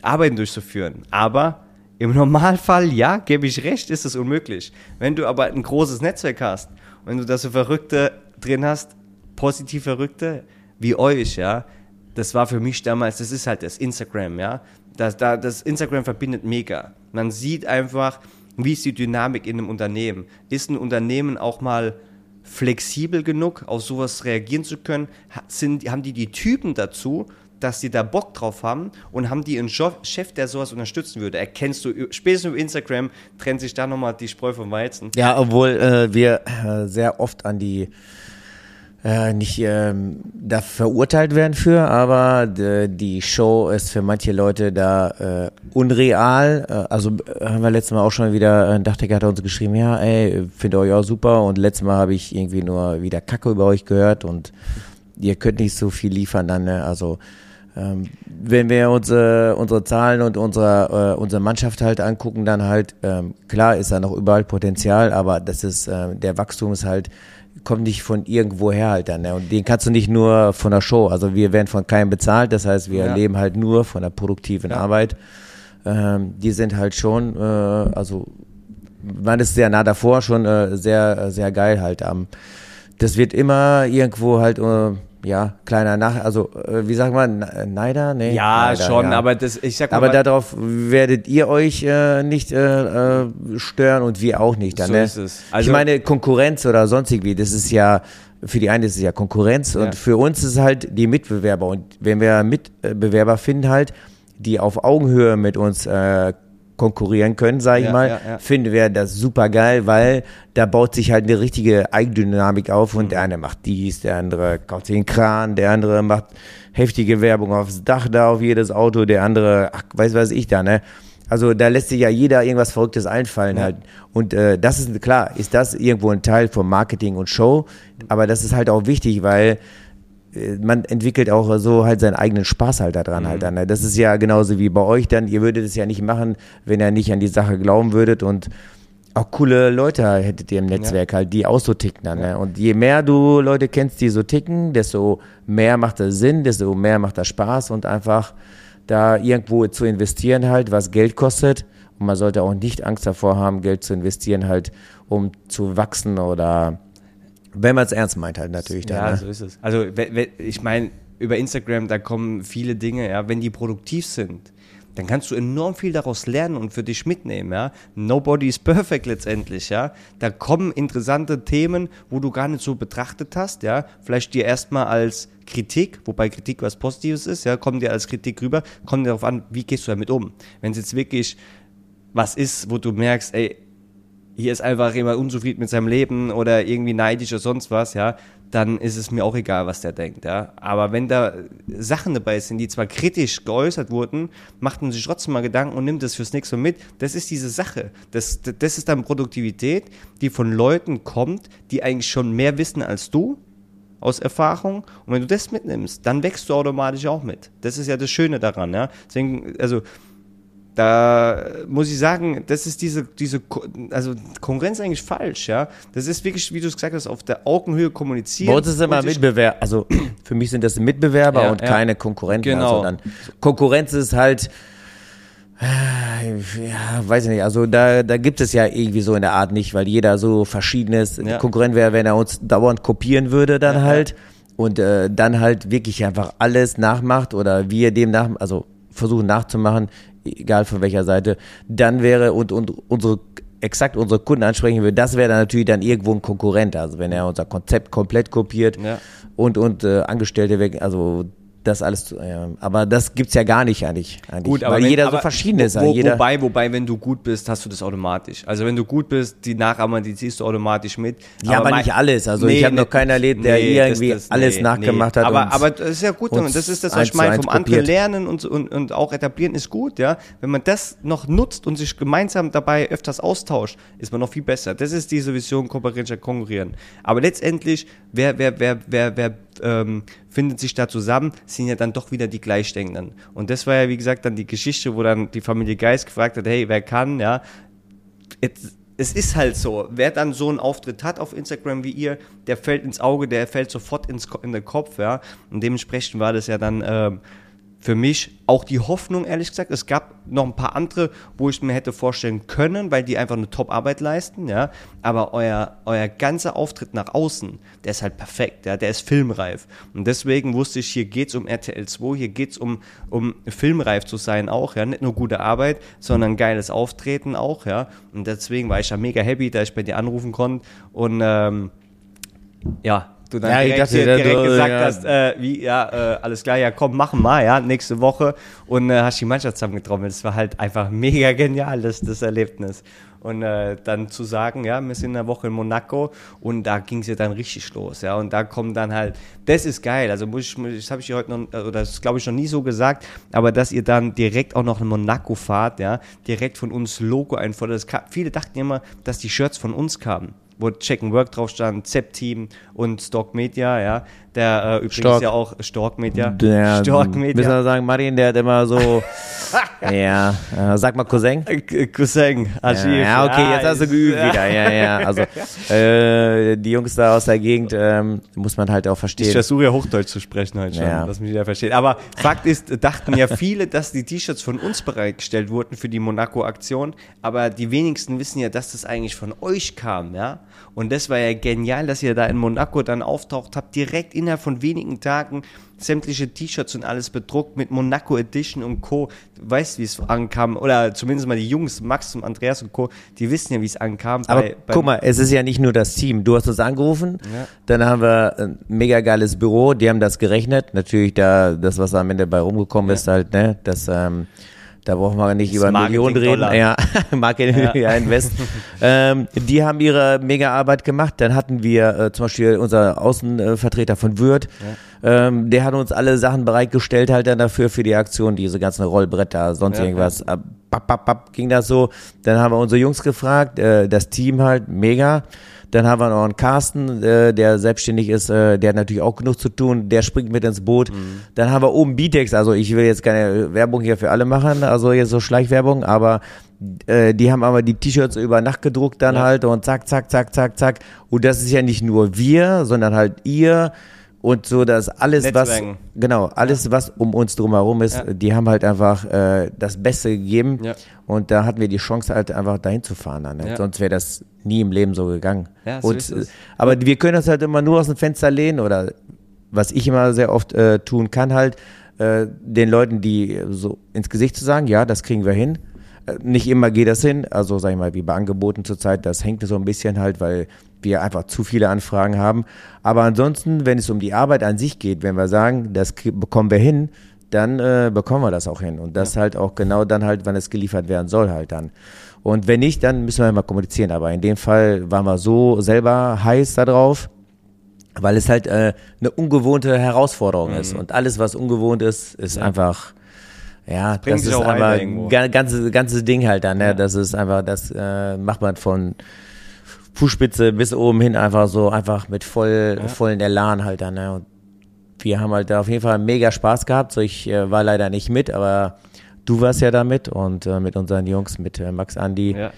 Arbeiten durchzuführen. Aber im Normalfall, ja, gebe ich recht, ist es unmöglich. Wenn du aber ein großes Netzwerk hast, wenn du da so Verrückte drin hast, positiv Verrückte, wie euch, ja, das war für mich damals, das ist halt das Instagram, ja. Das, da, das Instagram verbindet mega. Man sieht einfach, wie ist die Dynamik in einem Unternehmen. Ist ein Unternehmen auch mal flexibel genug, auf sowas reagieren zu können? Sind, haben die die Typen dazu, dass die da Bock drauf haben und haben die einen Chef, der sowas unterstützen würde. Erkennst du, spätestens über Instagram trennt sich da nochmal die Spreu vom Weizen. Ja, obwohl äh, wir äh, sehr oft an die äh, nicht ähm, da verurteilt werden für, aber die Show ist für manche Leute da äh, unreal. Äh, also äh, haben wir letztes Mal auch schon wieder, ein Dachdecker hat uns geschrieben, ja, ey, finde euch auch super und letztes Mal habe ich irgendwie nur wieder Kacke über euch gehört und ihr könnt nicht so viel liefern dann, ne? also ähm, wenn wir unsere, unsere Zahlen und unsere, äh, unsere Mannschaft halt angucken, dann halt, ähm, klar ist da noch überall Potenzial, aber das ist, äh, der Wachstum ist halt kommt nicht von irgendwoher halt dann. Ne? Und den kannst du nicht nur von der Show. Also wir werden von keinem bezahlt, das heißt, wir ja. leben halt nur von der produktiven ja. Arbeit. Ähm, die sind halt schon, äh, also man ist sehr nah davor, schon äh, sehr, sehr geil halt. Ähm, das wird immer irgendwo halt äh, ja, kleiner Nach, also äh, wie sagt man, Neider? Nee, ja, Neider, schon, ja. aber das, ich sag mal. Aber darauf werdet ihr euch äh, nicht äh, äh, stören und wir auch nicht. Dann, so ne? ist es. Also, ich meine, Konkurrenz oder sonst irgendwie, das ist ja, für die einen ist es ja Konkurrenz ja. und für uns ist es halt die Mitbewerber. Und wenn wir Mitbewerber finden halt, die auf Augenhöhe mit uns äh, konkurrieren können, sage ich ja, mal, ja, ja. finden wir das super geil, weil da baut sich halt eine richtige Eigendynamik auf und mhm. der eine macht dies, der andere kauft sich den Kran, der andere macht heftige Werbung aufs Dach da auf jedes Auto, der andere, ach, weiß was ich da, ne? Also da lässt sich ja jeder irgendwas Verrücktes einfallen ja. halt. Und äh, das ist klar, ist das irgendwo ein Teil vom Marketing und Show, aber das ist halt auch wichtig, weil man entwickelt auch so halt seinen eigenen Spaß halt daran halt mhm. halt dann. Ne? Das ist ja genauso wie bei euch dann. Ihr würdet es ja nicht machen, wenn ihr nicht an die Sache glauben würdet und auch coole Leute hättet ihr im Netzwerk ja. halt, die auch so ticken dann. Ne? Und je mehr du Leute kennst, die so ticken, desto mehr macht das Sinn, desto mehr macht das Spaß und einfach da irgendwo zu investieren halt, was Geld kostet. Und man sollte auch nicht Angst davor haben, Geld zu investieren halt, um zu wachsen oder wenn man es ernst meint halt natürlich. Dann, ja, ne? so ist es. Also ich meine, über Instagram, da kommen viele Dinge, ja, wenn die produktiv sind, dann kannst du enorm viel daraus lernen und für dich mitnehmen, ja. Nobody is perfect letztendlich, ja. Da kommen interessante Themen, wo du gar nicht so betrachtet hast, ja. Vielleicht dir erstmal als Kritik, wobei Kritik was Positives ist, ja, kommen dir als Kritik rüber, kommt dir darauf an, wie gehst du damit um. Wenn es jetzt wirklich was ist, wo du merkst, ey, hier ist einfach jemand unzufrieden mit seinem Leben oder irgendwie neidisch oder sonst was, ja, dann ist es mir auch egal, was der denkt, ja. Aber wenn da Sachen dabei sind, die zwar kritisch geäußert wurden, macht man sich trotzdem mal Gedanken und nimmt das fürs nächste mit. Das ist diese Sache. Das, das ist dann Produktivität, die von Leuten kommt, die eigentlich schon mehr wissen als du, aus Erfahrung. Und wenn du das mitnimmst, dann wächst du automatisch auch mit. Das ist ja das Schöne daran, ja. Deswegen, also, da muss ich sagen, das ist diese, diese, also Konkurrenz eigentlich falsch, ja. Das ist wirklich, wie du es gesagt hast, auf der Augenhöhe kommunizieren. Bei uns ist immer Mitbewerber, also für mich sind das Mitbewerber ja, und ja. keine Konkurrenten, genau. sondern Konkurrenz ist halt, äh, ja, weiß ich nicht, also da, da gibt es ja irgendwie so in der Art nicht, weil jeder so verschieden ist. Ja. Konkurrent wäre, wenn er uns dauernd kopieren würde, dann halt. und äh, dann halt wirklich einfach alles nachmacht oder wir dem nach, also versuchen nachzumachen, egal von welcher Seite, dann wäre und, und unsere exakt unsere Kunden ansprechen will, das wäre dann natürlich dann irgendwo ein Konkurrent. Also wenn er unser Konzept komplett kopiert ja. und, und äh, Angestellte weg, also das alles, ja. aber das gibt's ja gar nicht eigentlich. eigentlich gut, aber weil wenn, jeder aber so verschieden ist. Wo, jeder wobei, wobei, wenn du gut bist, hast du das automatisch. Also wenn du gut bist, die Nachahmer, die ziehst du automatisch mit. Ja, aber, aber nicht alles. Also nee, ich habe noch keinen erlebt, der nee, irgendwie das, das, alles nee, nachgemacht hat. Aber, aber das ist ja gut, das ist das, was ich meine. Vom anderen lernen und, und, und auch etablieren ist gut, ja. Wenn man das noch nutzt und sich gemeinsam dabei öfters austauscht, ist man noch viel besser. Das ist diese Vision, kooperieren statt konkurrieren. Aber letztendlich, wer, wer, wer, wer, wer ähm, findet sich da zusammen, sind ja dann doch wieder die Gleichdenkenden. Und das war ja, wie gesagt, dann die Geschichte, wo dann die Familie Geist gefragt hat, hey, wer kann, ja. Es ist halt so, wer dann so einen Auftritt hat auf Instagram wie ihr, der fällt ins Auge, der fällt sofort ins, in den Kopf, ja. Und dementsprechend war das ja dann ähm, für mich auch die Hoffnung, ehrlich gesagt. Es gab noch ein paar andere, wo ich mir hätte vorstellen können, weil die einfach eine Top-Arbeit leisten, ja. Aber euer, euer ganzer Auftritt nach außen, der ist halt perfekt, ja. Der ist filmreif. Und deswegen wusste ich, hier geht's um RTL 2, hier geht's um, um filmreif zu sein auch, ja. Nicht nur gute Arbeit, sondern geiles Auftreten auch, ja. Und deswegen war ich ja mega happy, da ich bei dir anrufen konnte. Und, ähm, ja, du dann ja, direkt, dachte, direkt du, gesagt ja. hast, äh, wie, ja, äh, alles klar, ja, komm, machen wir, ja, nächste Woche und äh, hast die Mannschaft zusammengetrommelt. Das war halt einfach mega genial, das, das Erlebnis. Und äh, dann zu sagen, ja, wir sind eine Woche in Monaco und da ging es ja dann richtig los, ja. Und da kommen dann halt, das ist geil. Also muss ich, das habe ich dir heute noch, oder das glaube ich noch nie so gesagt, aber dass ihr dann direkt auch noch in Monaco fahrt, ja, direkt von uns Logo einfordert. Viele dachten immer, dass die Shirts von uns kamen wo Check and Work drauf stand, ZEP-Team und Stock Media, ja. Der äh, übrigens Stork. ja auch Stork Media. Der, Stork Media. Müssen wir sagen, Martin, der hat immer so, ja, äh, sag mal Cousin. Äh, Cousin, Archiv. Ja, okay, jetzt hast du geübt wieder, ja, ja. Also, äh, die Jungs da aus der Gegend, ähm, muss man halt auch verstehen. Ich versuche ja Hochdeutsch zu sprechen heute schon, ja. dass mich jeder versteht. Aber Fakt ist, dachten ja viele, dass die T-Shirts von uns bereitgestellt wurden für die Monaco-Aktion, aber die wenigsten wissen ja, dass das eigentlich von euch kam, ja. Und das war ja genial, dass ihr da in Monaco dann auftaucht habt, direkt innerhalb von wenigen Tagen sämtliche T-Shirts und alles bedruckt mit Monaco Edition und Co. Du weißt, wie es ankam, oder zumindest mal die Jungs, Max und Andreas und Co., die wissen ja, wie es ankam. Aber bei, guck mal, es ist ja nicht nur das Team. Du hast uns angerufen, ja. dann haben wir ein mega geiles Büro, die haben das gerechnet. Natürlich da, das, was am Ende bei rumgekommen ja. ist, halt, ne, das, ähm, da brauchen wir nicht das über Millionen reden. Ja, Marketing ja. Invest. ähm, die haben ihre mega Arbeit gemacht. Dann hatten wir äh, zum Beispiel unser Außenvertreter von Würth. Ja. Ähm, der hat uns alle Sachen bereitgestellt halt dann dafür für die Aktion, diese ganzen Rollbretter, sonst ja, irgendwas. Ja. Bap, bap, bap, ging das so. Dann haben wir unsere Jungs gefragt, äh, das Team halt mega. Dann haben wir noch einen Carsten, äh, der selbstständig ist, äh, der hat natürlich auch genug zu tun, der springt mit ins Boot. Mhm. Dann haben wir oben Bitex, also ich will jetzt keine Werbung hier für alle machen, also jetzt so Schleichwerbung, aber äh, die haben aber die T-Shirts über Nacht gedruckt dann ja. halt und zack, zack, zack, zack, zack. Und das ist ja nicht nur wir, sondern halt ihr und so dass alles Netzwerken. was genau alles ja. was um uns drumherum ist ja. die haben halt einfach äh, das Beste gegeben ja. und da hatten wir die Chance halt einfach dahin zu fahren dann, ne? sonst wäre das nie im Leben so gegangen so und äh, aber wir können uns halt immer nur aus dem Fenster lehnen oder was ich immer sehr oft äh, tun kann halt äh, den Leuten die so ins Gesicht zu sagen ja das kriegen wir hin nicht immer geht das hin, also sag ich mal, wie bei Angeboten zurzeit, das hängt so ein bisschen halt, weil wir einfach zu viele Anfragen haben. Aber ansonsten, wenn es um die Arbeit an sich geht, wenn wir sagen, das bekommen wir hin, dann äh, bekommen wir das auch hin. Und das ja. halt auch genau dann halt, wann es geliefert werden soll halt dann. Und wenn nicht, dann müssen wir mal kommunizieren. Aber in dem Fall waren wir so selber heiß darauf, weil es halt äh, eine ungewohnte Herausforderung mhm. ist. Und alles, was ungewohnt ist, ist ja. einfach, ja, das, das ist einfach ein ganzes, ganzes Ding halt dann. Ne? Ja. Das ist einfach, das äh, macht man von Fußspitze bis oben hin einfach so, einfach mit voll, ja. vollen Elan halt dann. Ne? Und wir haben halt da auf jeden Fall mega Spaß gehabt. So, ich äh, war leider nicht mit, aber du warst ja da mit und äh, mit unseren Jungs, mit äh, Max Andi, ja, ja.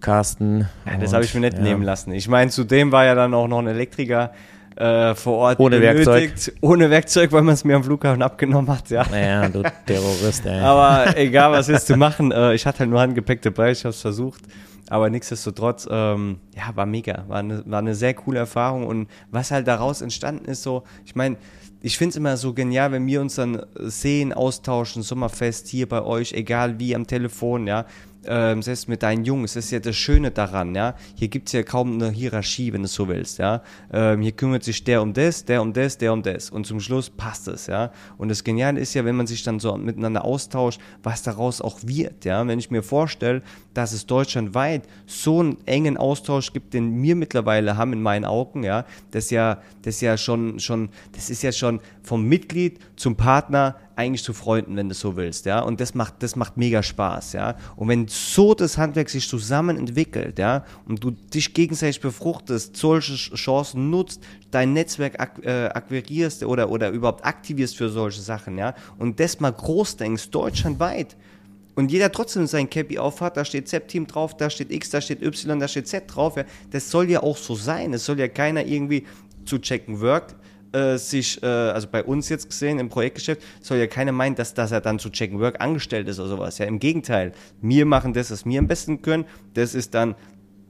Carsten. Ja, das habe ich mir nicht nehmen lassen. Ich meine, zudem war ja dann auch noch ein Elektriker äh, vor Ort Ohne Werkzeug. Ohne Werkzeug, weil man es mir am Flughafen abgenommen hat, ja. Naja, du Terrorist, ey. Aber egal, was ist zu machen. Äh, ich hatte halt nur Handgepäck dabei, ich habe es versucht. Aber nichtsdestotrotz, ähm, ja, war mega. War eine, war eine sehr coole Erfahrung. Und was halt daraus entstanden ist, so, ich meine, ich finde es immer so genial, wenn wir uns dann sehen, austauschen, Sommerfest hier bei euch, egal wie am Telefon, ja ähm, selbst mit deinen Jungs, das ist ja das Schöne daran, ja. Hier gibt es ja kaum eine Hierarchie, wenn du so willst, ja. Ähm, hier kümmert sich der um das, der um das, der um das. Und zum Schluss passt es, ja. Und das Geniale ist ja, wenn man sich dann so miteinander austauscht, was daraus auch wird, ja. Wenn ich mir vorstelle, dass es deutschlandweit so einen engen Austausch gibt, den wir mittlerweile haben in meinen Augen, ja, das ja, das ja schon, schon, das ist ja schon vom Mitglied zum Partner eigentlich zu Freunden, wenn du so willst, ja. Und das macht, das macht mega Spaß, ja. Und wenn so das Handwerk sich zusammen entwickelt, ja, und du dich gegenseitig befruchtest, solche Chancen nutzt, dein Netzwerk ak äh, akquirierst oder, oder überhaupt aktivierst für solche Sachen, ja, und das mal groß denkst, deutschlandweit, und jeder trotzdem sein Cappy aufhat, da steht Z-Team drauf, da steht X, da steht Y, da steht Z drauf. Ja. Das soll ja auch so sein. Es soll ja keiner irgendwie zu checken Work äh, sich, äh, also bei uns jetzt gesehen im Projektgeschäft, soll ja keiner meinen, dass, dass er dann zu Check Work angestellt ist oder sowas. Ja, im Gegenteil. Wir machen das, was wir am besten können. Das ist dann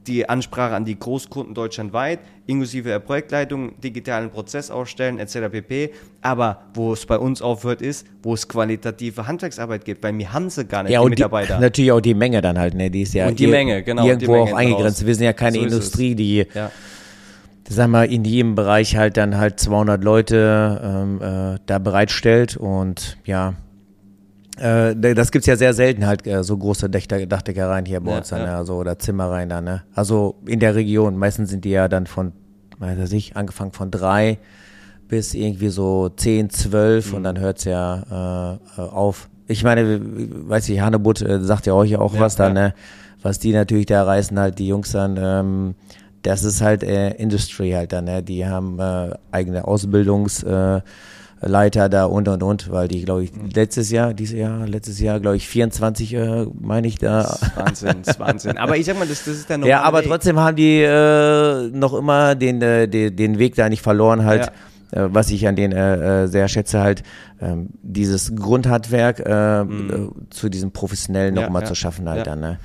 die Ansprache an die Großkunden deutschlandweit, inklusive der Projektleitung, digitalen Prozess aufstellen, etc. pp. Aber wo es bei uns aufhört, ist, wo es qualitative Handwerksarbeit gibt, weil wir haben sie gar nicht, ja, die Mitarbeiter. Die, natürlich auch die Menge dann halt, ne? Die ist ja und die Menge, genau, irgendwo Menge auch eingegrenzt. Raus. Wir sind ja keine so Industrie, die ja sagen wir, in jedem Bereich halt dann halt 200 Leute ähm, äh, da bereitstellt und ja, äh, das gibt's ja sehr selten halt äh, so große Dächter, Dachdeckereien hier bei ja, uns dann, ja. also, oder Zimmereien dann, ne? Also in der Region, meistens sind die ja dann von, weiß ich, angefangen von drei bis irgendwie so zehn, zwölf mhm. und dann hört's ja äh, äh, auf. Ich meine, weiß ich, Hannebut äh, sagt ja euch auch ja, was dann, ne? Was die natürlich da reißen, halt die Jungs dann, ähm, das ist halt äh, Industry halt dann, ne? die haben äh, eigene Ausbildungsleiter äh, da und und und, weil die, glaube ich, letztes Jahr, dieses Jahr, letztes Jahr, glaube ich, 24, äh, meine ich da. Wahnsinn, Wahnsinn. Aber ich sag mal, das, das ist der Ja, aber Weg. trotzdem haben die äh, noch immer den, äh, den, den Weg da nicht verloren halt. Ja äh, was ich an denen äh, äh, sehr schätze, halt ähm, dieses Grundhandwerk äh, mhm. äh, zu diesem professionellen noch ja, mal ja, zu schaffen halt ja. dann. Ne?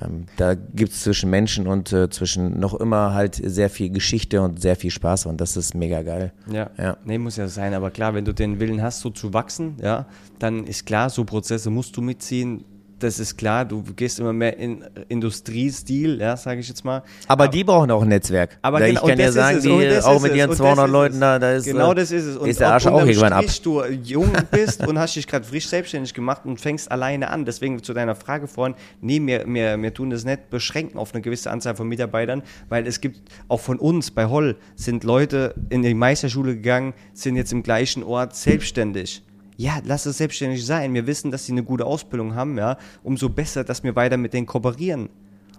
Ähm, da gibt es zwischen Menschen und äh, zwischen noch immer halt sehr viel Geschichte und sehr viel Spaß und das ist mega geil. Ja. ja. Nee, muss ja sein, aber klar, wenn du den Willen hast, so zu wachsen, ja, dann ist klar, so Prozesse musst du mitziehen das ist klar, du gehst immer mehr in Industriestil, ja, sage ich jetzt mal. Aber, aber, die brauchen auch ein Netzwerk. Aber genau, ich kann ja sagen, die, auch mit ihren 200 Leuten da, da ist genau das ist es. Und ist der Arsch auch irgendwann ab. du jung bist und hast dich gerade frisch selbstständig gemacht und fängst alleine an. Deswegen zu deiner Frage vorhin, nee, wir, wir, wir tun das nicht beschränken auf eine gewisse Anzahl von Mitarbeitern, weil es gibt auch von uns bei Holl sind Leute in die Meisterschule gegangen, sind jetzt im gleichen Ort selbstständig ja, lass es selbstständig sein. Wir wissen, dass sie eine gute Ausbildung haben, ja. Umso besser, dass wir weiter mit denen kooperieren.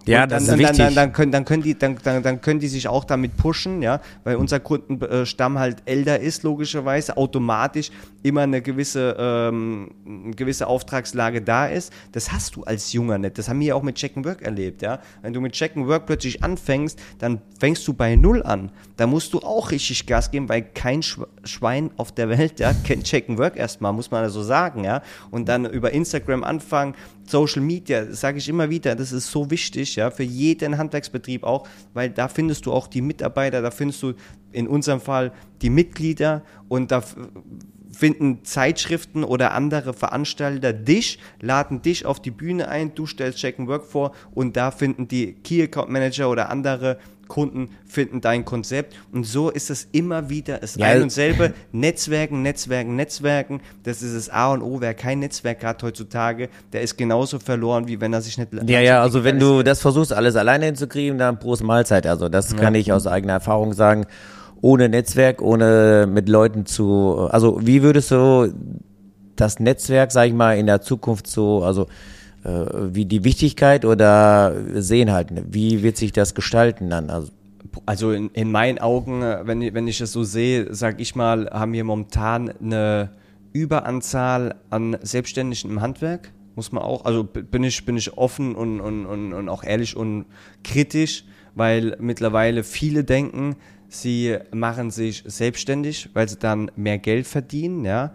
Ja, das dann, ist wichtig. Dann, dann, können, dann, können die, dann, dann, dann können die sich auch damit pushen, ja, weil unser Kundenstamm halt älter ist, logischerweise, automatisch immer eine gewisse, ähm, eine gewisse Auftragslage da ist. Das hast du als Junger nicht. Das haben wir auch mit Check and Work erlebt, ja. Wenn du mit Check and Work plötzlich anfängst, dann fängst du bei Null an. Da musst du auch richtig Gas geben, weil kein Schwein auf der Welt, ja, kennt Check and Work erstmal, muss man also sagen, ja. Und dann über Instagram anfangen, Social Media, sage ich immer wieder, das ist so wichtig, ja, für jeden Handwerksbetrieb auch, weil da findest du auch die Mitarbeiter, da findest du in unserem Fall die Mitglieder und da finden Zeitschriften oder andere Veranstalter dich, laden dich auf die Bühne ein, du stellst Check Work vor und da finden die Key Account Manager oder andere Kunden finden dein Konzept. Und so ist es immer wieder das ja, ein und selbe. Netzwerken, Netzwerken, Netzwerken. Das ist das A und O. Wer kein Netzwerk hat heutzutage, der ist genauso verloren, wie wenn er sich nicht. Ja, ja, also wenn du das versuchst, alles alleine hinzukriegen, dann Prost Mahlzeit. Also das kann ja. ich aus eigener Erfahrung sagen. Ohne Netzwerk, ohne mit Leuten zu, also wie würdest du das Netzwerk, sag ich mal, in der Zukunft so, also wie die Wichtigkeit oder sehen halt, wie wird sich das gestalten dann? Also, also in, in meinen Augen, wenn, ich, wenn ich es so sehe, sage ich mal, haben wir momentan eine Überanzahl an Selbstständigen im Handwerk. Muss man auch, also bin ich, bin ich offen und, und, und, und auch ehrlich und kritisch, weil mittlerweile viele denken, sie machen sich selbstständig, weil sie dann mehr Geld verdienen, ja.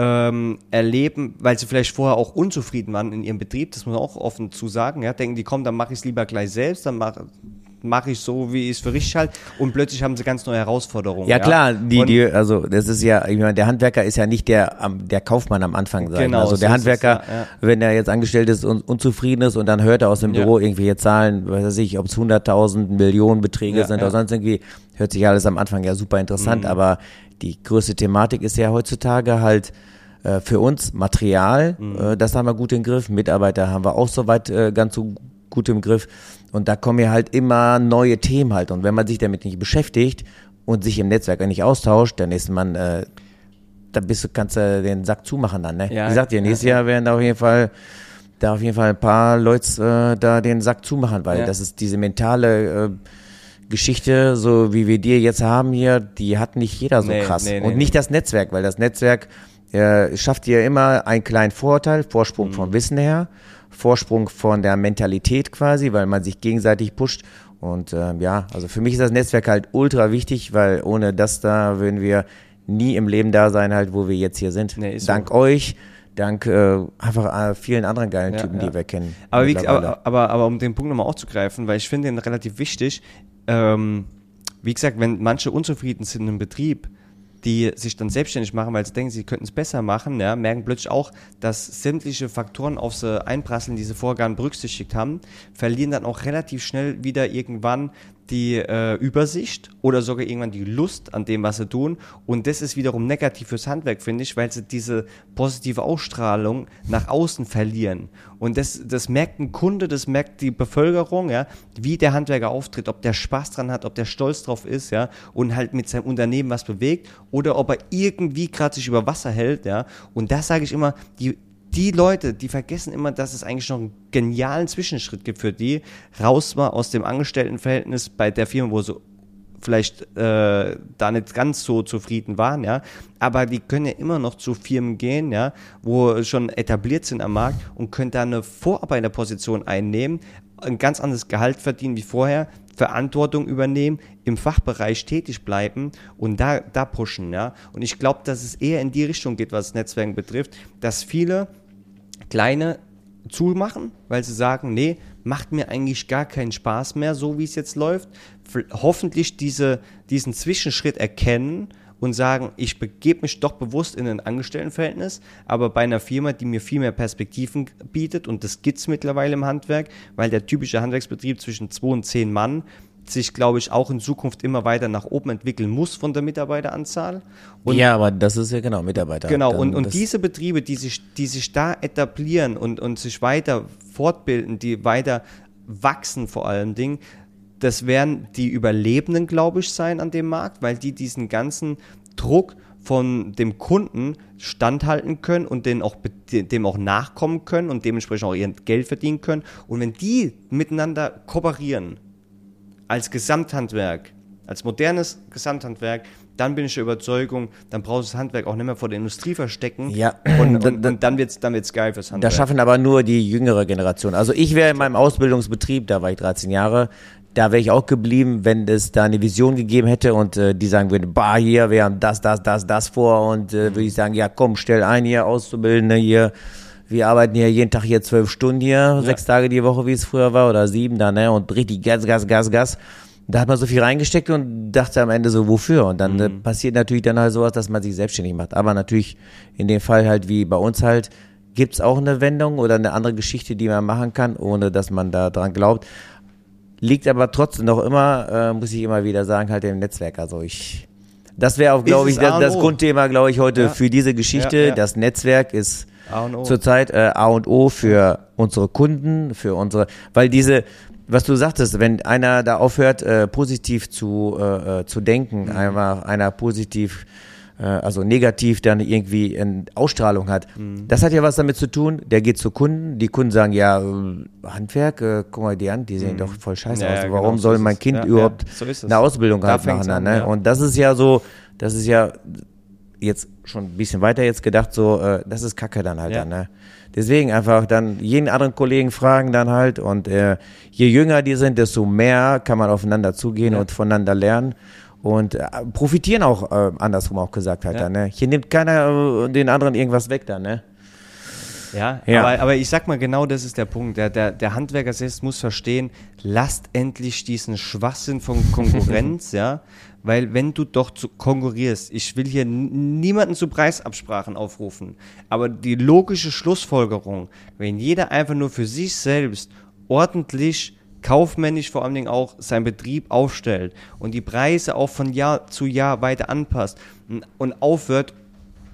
Ähm, erleben, weil sie vielleicht vorher auch unzufrieden waren in ihrem Betrieb, das muss man auch offen zu sagen, ja, denken die, komm, dann mache ich es lieber gleich selbst, dann mache mache ich so, wie ich es für richtig halte. Und plötzlich haben sie ganz neue Herausforderungen. Ja, klar, die, die, also das ist ja, ich meine, der Handwerker ist ja nicht der, der Kaufmann am Anfang sein. Genau, also der so Handwerker, es, ja, ja. wenn er jetzt angestellt ist und unzufrieden ist und dann hört er aus dem Büro ja. irgendwelche Zahlen, weiß weiß ich, ob es 100.000 Millionen Beträge sind oder sonst irgendwie, hört sich alles am Anfang ja super interessant, mhm. aber die größte Thematik ist ja heutzutage halt, äh, für uns Material, mhm. äh, das haben wir gut im Griff. Mitarbeiter haben wir auch soweit äh, ganz so gut im Griff. Und da kommen ja halt immer neue Themen halt. Und wenn man sich damit nicht beschäftigt und sich im Netzwerk nicht austauscht, dann ist man, äh, da bist du, kannst du den Sack zumachen dann, ne? Ja, Wie gesagt, ja, nächstes ja. Jahr werden da auf jeden Fall da auf jeden Fall ein paar Leute äh, da den Sack zumachen, weil ja. das ist diese mentale äh, Geschichte, so wie wir die jetzt haben hier, die hat nicht jeder so nee, krass. Nee, nee, und nicht das Netzwerk, weil das Netzwerk äh, schafft dir immer einen kleinen Vorteil, Vorsprung mhm. vom Wissen her. Vorsprung von der Mentalität quasi, weil man sich gegenseitig pusht. Und äh, ja, also für mich ist das Netzwerk halt ultra wichtig, weil ohne das da würden wir nie im Leben da sein, halt, wo wir jetzt hier sind. Nee, Dank so. euch, dank äh, einfach äh, vielen anderen geilen ja, Typen, ja. die wir kennen. Aber, wie, aber, aber, aber, um den Punkt nochmal aufzugreifen, weil ich finde den relativ wichtig, ähm, wie gesagt, wenn manche unzufrieden sind im Betrieb, die sich dann selbstständig machen, weil sie denken, sie könnten es besser machen, ja, merken plötzlich auch, dass sämtliche Faktoren auf sie einprasseln, die sie vorher berücksichtigt haben, verlieren dann auch relativ schnell wieder irgendwann die äh, Übersicht oder sogar irgendwann die Lust an dem, was sie tun. Und das ist wiederum negativ fürs Handwerk, finde ich, weil sie diese positive Ausstrahlung nach außen verlieren. Und das, das merkt ein Kunde, das merkt die Bevölkerung, ja, wie der Handwerker auftritt, ob der Spaß dran hat, ob der stolz drauf ist, ja, und halt mit seinem Unternehmen was bewegt oder ob er irgendwie gerade sich über Wasser hält, ja. Und da sage ich immer, die die Leute, die vergessen immer, dass es eigentlich noch einen genialen Zwischenschritt gibt für die, raus mal aus dem Angestelltenverhältnis bei der Firma, wo sie vielleicht äh, da nicht ganz so zufrieden waren, ja, aber die können ja immer noch zu Firmen gehen, ja, wo schon etabliert sind am Markt und können da eine Vorarbeiterposition einnehmen, ein ganz anderes Gehalt verdienen wie vorher, Verantwortung übernehmen, im Fachbereich tätig bleiben und da, da pushen. Ja? Und ich glaube, dass es eher in die Richtung geht, was Netzwerken betrifft, dass viele kleine zumachen, weil sie sagen, nee, macht mir eigentlich gar keinen Spaß mehr, so wie es jetzt läuft. Hoffentlich diese, diesen Zwischenschritt erkennen und sagen, ich begebe mich doch bewusst in ein Angestelltenverhältnis, aber bei einer Firma, die mir viel mehr Perspektiven bietet und das gibt es mittlerweile im Handwerk, weil der typische Handwerksbetrieb zwischen zwei und zehn Mann sich, glaube ich, auch in Zukunft immer weiter nach oben entwickeln muss von der Mitarbeiteranzahl. Und ja, aber das ist ja genau Mitarbeiter. Genau, und, und diese Betriebe, die sich, die sich da etablieren und, und sich weiter fortbilden, die weiter wachsen vor allen Dingen, das werden die Überlebenden, glaube ich, sein an dem Markt, weil die diesen ganzen Druck von dem Kunden standhalten können und den auch, dem auch nachkommen können und dementsprechend auch ihr Geld verdienen können. Und wenn die miteinander kooperieren, als Gesamthandwerk, als modernes Gesamthandwerk, dann bin ich der Überzeugung, dann brauchst du das Handwerk auch nicht mehr vor der Industrie verstecken. Ja. Und, und, und dann wird es dann wird's geil fürs Handwerk. Das schaffen aber nur die jüngere Generation. Also ich wäre in meinem Ausbildungsbetrieb, da war ich 13 Jahre, da wäre ich auch geblieben, wenn es da eine Vision gegeben hätte und äh, die sagen würden, bah, hier, wir haben das, das, das, das vor und äh, würde ich sagen, ja komm, stell ein hier, Auszubildende hier, wir arbeiten hier jeden Tag hier zwölf Stunden hier, ja. sechs Tage die Woche, wie es früher war, oder sieben da, ne, und richtig Gas, Gas, Gas, Gas. Da hat man so viel reingesteckt und dachte am Ende so, wofür? Und dann äh, mhm. passiert natürlich dann halt sowas, dass man sich selbstständig macht. Aber natürlich in dem Fall halt wie bei uns halt, gibt's auch eine Wendung oder eine andere Geschichte, die man machen kann, ohne dass man da dran glaubt. Liegt aber trotzdem noch immer, äh, muss ich immer wieder sagen, halt im Netzwerk. Also ich, das wäre auch, glaube ich, das, das Grundthema, glaube ich, heute ja. für diese Geschichte. Ja, ja. Das Netzwerk ist zurzeit äh, A und O für unsere Kunden, für unsere, weil diese, was du sagtest, wenn einer da aufhört, äh, positiv zu, äh, äh zu denken, mhm. einfach einer positiv äh, also negativ dann irgendwie eine Ausstrahlung hat. Mhm. Das hat ja was damit zu tun, der geht zu Kunden, die Kunden sagen, ja, Handwerk, äh, guck mal die an, die sehen mhm. doch voll scheiße ja, aus. Warum genau, soll mein Kind ja, überhaupt so eine Ausbildung da halt machen? An, ne? Und das ist ja so, das ist ja jetzt schon ein bisschen weiter jetzt gedacht, so, äh, das ist Kacke dann halt dann, ne? Deswegen einfach dann jeden anderen Kollegen fragen dann halt und äh, je jünger die sind, desto mehr kann man aufeinander zugehen und voneinander lernen und äh, profitieren auch äh, andersrum auch gesagt halt Ja. dann, ne? Hier nimmt keiner äh, den anderen irgendwas weg dann, ne? Ja, Ja. Aber, aber ich sag mal, genau das ist der Punkt. Der, der, der Handwerker selbst muss verstehen, lasst endlich diesen Schwachsinn von Konkurrenz, ja. Weil wenn du doch zu konkurrierst, ich will hier niemanden zu Preisabsprachen aufrufen, aber die logische Schlussfolgerung, wenn jeder einfach nur für sich selbst ordentlich kaufmännisch vor allen Dingen auch seinen Betrieb aufstellt und die Preise auch von Jahr zu Jahr weiter anpasst und- aufhört,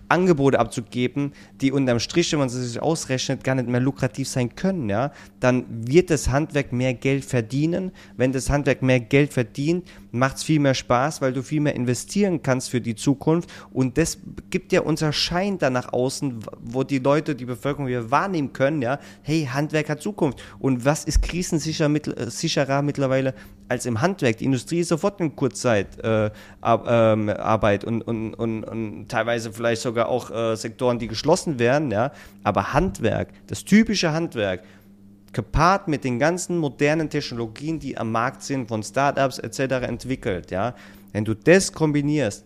Angebote abzugeben, die unterm Strich, wenn man sie sich ausrechnet, gar nicht mehr lukrativ sein können, ja, dann wird das Handwerk mehr Geld verdienen. Wenn das Handwerk mehr Geld verdient, macht es viel mehr Spaß, weil du viel mehr investieren kannst für die Zukunft. Und das gibt ja unser Schein da nach außen, wo die Leute, die Bevölkerung wir wahrnehmen können, ja, hey, Handwerk hat Zukunft. Und was ist krisensicherer mittel, äh, mittlerweile als im Handwerk? Die Industrie ist sofort in Kurzzeit äh, ähm, und, und, und, und teilweise vielleicht sogar auch äh, Sektoren, die geschlossen werden, ja. Aber Handwerk, das typische Handwerk, gepaart mit den ganzen modernen Technologien, die am Markt sind, von Startups etc. entwickelt, ja. Wenn du das kombinierst,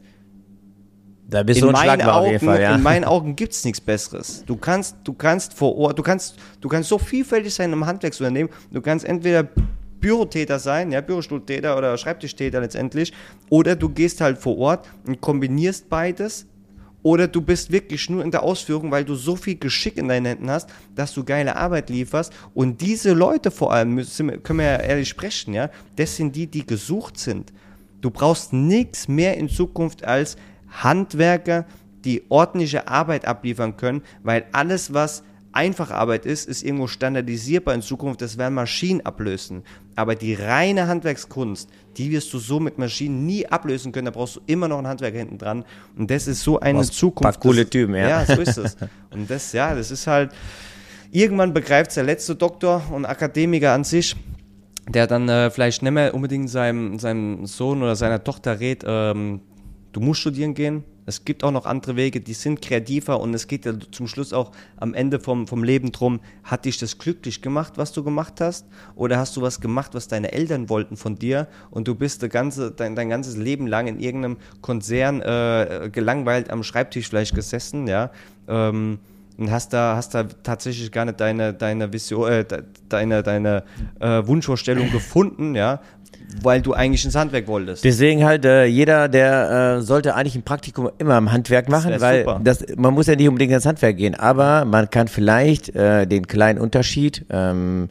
Da bist in du meinen Augen, jeden Fall, ja. in meinen Augen gibt es nichts Besseres. Du kannst, du kannst vor Ort, du kannst, du kannst so vielfältig sein im Handwerksunternehmen. Du kannst entweder Bürotäter sein, ja, Bürostuhltäter oder Schreibtischtäter letztendlich, oder du gehst halt vor Ort und kombinierst beides. Oder du bist wirklich nur in der Ausführung, weil du so viel Geschick in deinen Händen hast, dass du geile Arbeit lieferst. Und diese Leute vor allem, müssen, können wir ja ehrlich sprechen, ja, das sind die, die gesucht sind. Du brauchst nichts mehr in Zukunft als Handwerker, die ordentliche Arbeit abliefern können, weil alles, was einfache Arbeit ist, ist irgendwo standardisierbar in Zukunft. Das werden Maschinen ablösen. Aber die reine Handwerkskunst, die wirst du so mit Maschinen nie ablösen können. Da brauchst du immer noch einen Handwerker hinten dran. Und das ist so eine Brauchst Zukunft. paar coole Typen, ja. Ja, so ist es. Und das, ja, das ist halt, irgendwann begreift der letzte Doktor und Akademiker an sich, der dann äh, vielleicht nicht mehr unbedingt seinem, seinem Sohn oder seiner Tochter rät, ähm, du musst studieren gehen. Es gibt auch noch andere Wege, die sind kreativer und es geht ja zum Schluss auch am Ende vom, vom Leben drum, hat dich das glücklich gemacht, was du gemacht hast? Oder hast du was gemacht, was deine Eltern wollten von dir und du bist ganze, dein, dein ganzes Leben lang in irgendeinem Konzern äh, gelangweilt am Schreibtisch vielleicht gesessen, ja? Ähm, und hast da, hast da tatsächlich gar nicht deine, deine Vision, äh, de- deine, deine äh, Wunschvorstellung gefunden, ja, weil du eigentlich ins Handwerk wolltest. Deswegen halt, äh, jeder, der äh, sollte eigentlich ein Praktikum immer im Handwerk machen, wär weil super. das, man muss ja nicht unbedingt ins Handwerk gehen, aber man kann vielleicht äh, den kleinen Unterschied ähm,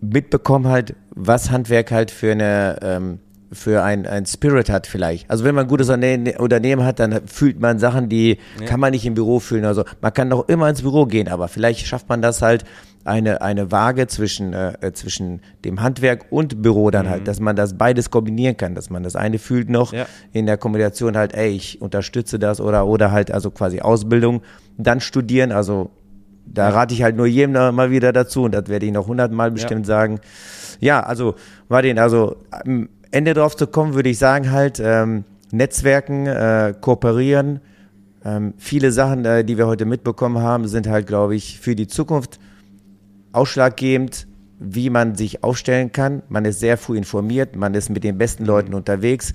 mitbekommen halt, was Handwerk halt für eine ähm, für ein, ein Spirit hat vielleicht. Also wenn man ein gutes Unterne- Unternehmen hat, dann fühlt man Sachen, die kann man nicht im Büro fühlen. Also man kann doch immer ins Büro gehen, aber vielleicht schafft man das halt eine, eine Waage zwischen, äh, äh, zwischen dem Handwerk und Büro dann halt, dass man das beides kombinieren kann, dass man das eine fühlt noch Ja. in der Kombination halt, ey, ich unterstütze das oder, oder halt also quasi Ausbildung, dann studieren, also da rate ich halt nur jedem mal wieder dazu und das werde ich noch hundertmal bestimmt sagen. Ja, also, Martin, also am Ende drauf zu kommen, würde ich sagen halt, ähm, Netzwerken, äh, kooperieren, ähm, viele Sachen, äh, die wir heute mitbekommen haben, sind halt, glaube ich, für die Zukunft ausschlaggebend, wie man sich aufstellen kann. Man ist sehr früh informiert, man ist mit den besten Leuten unterwegs.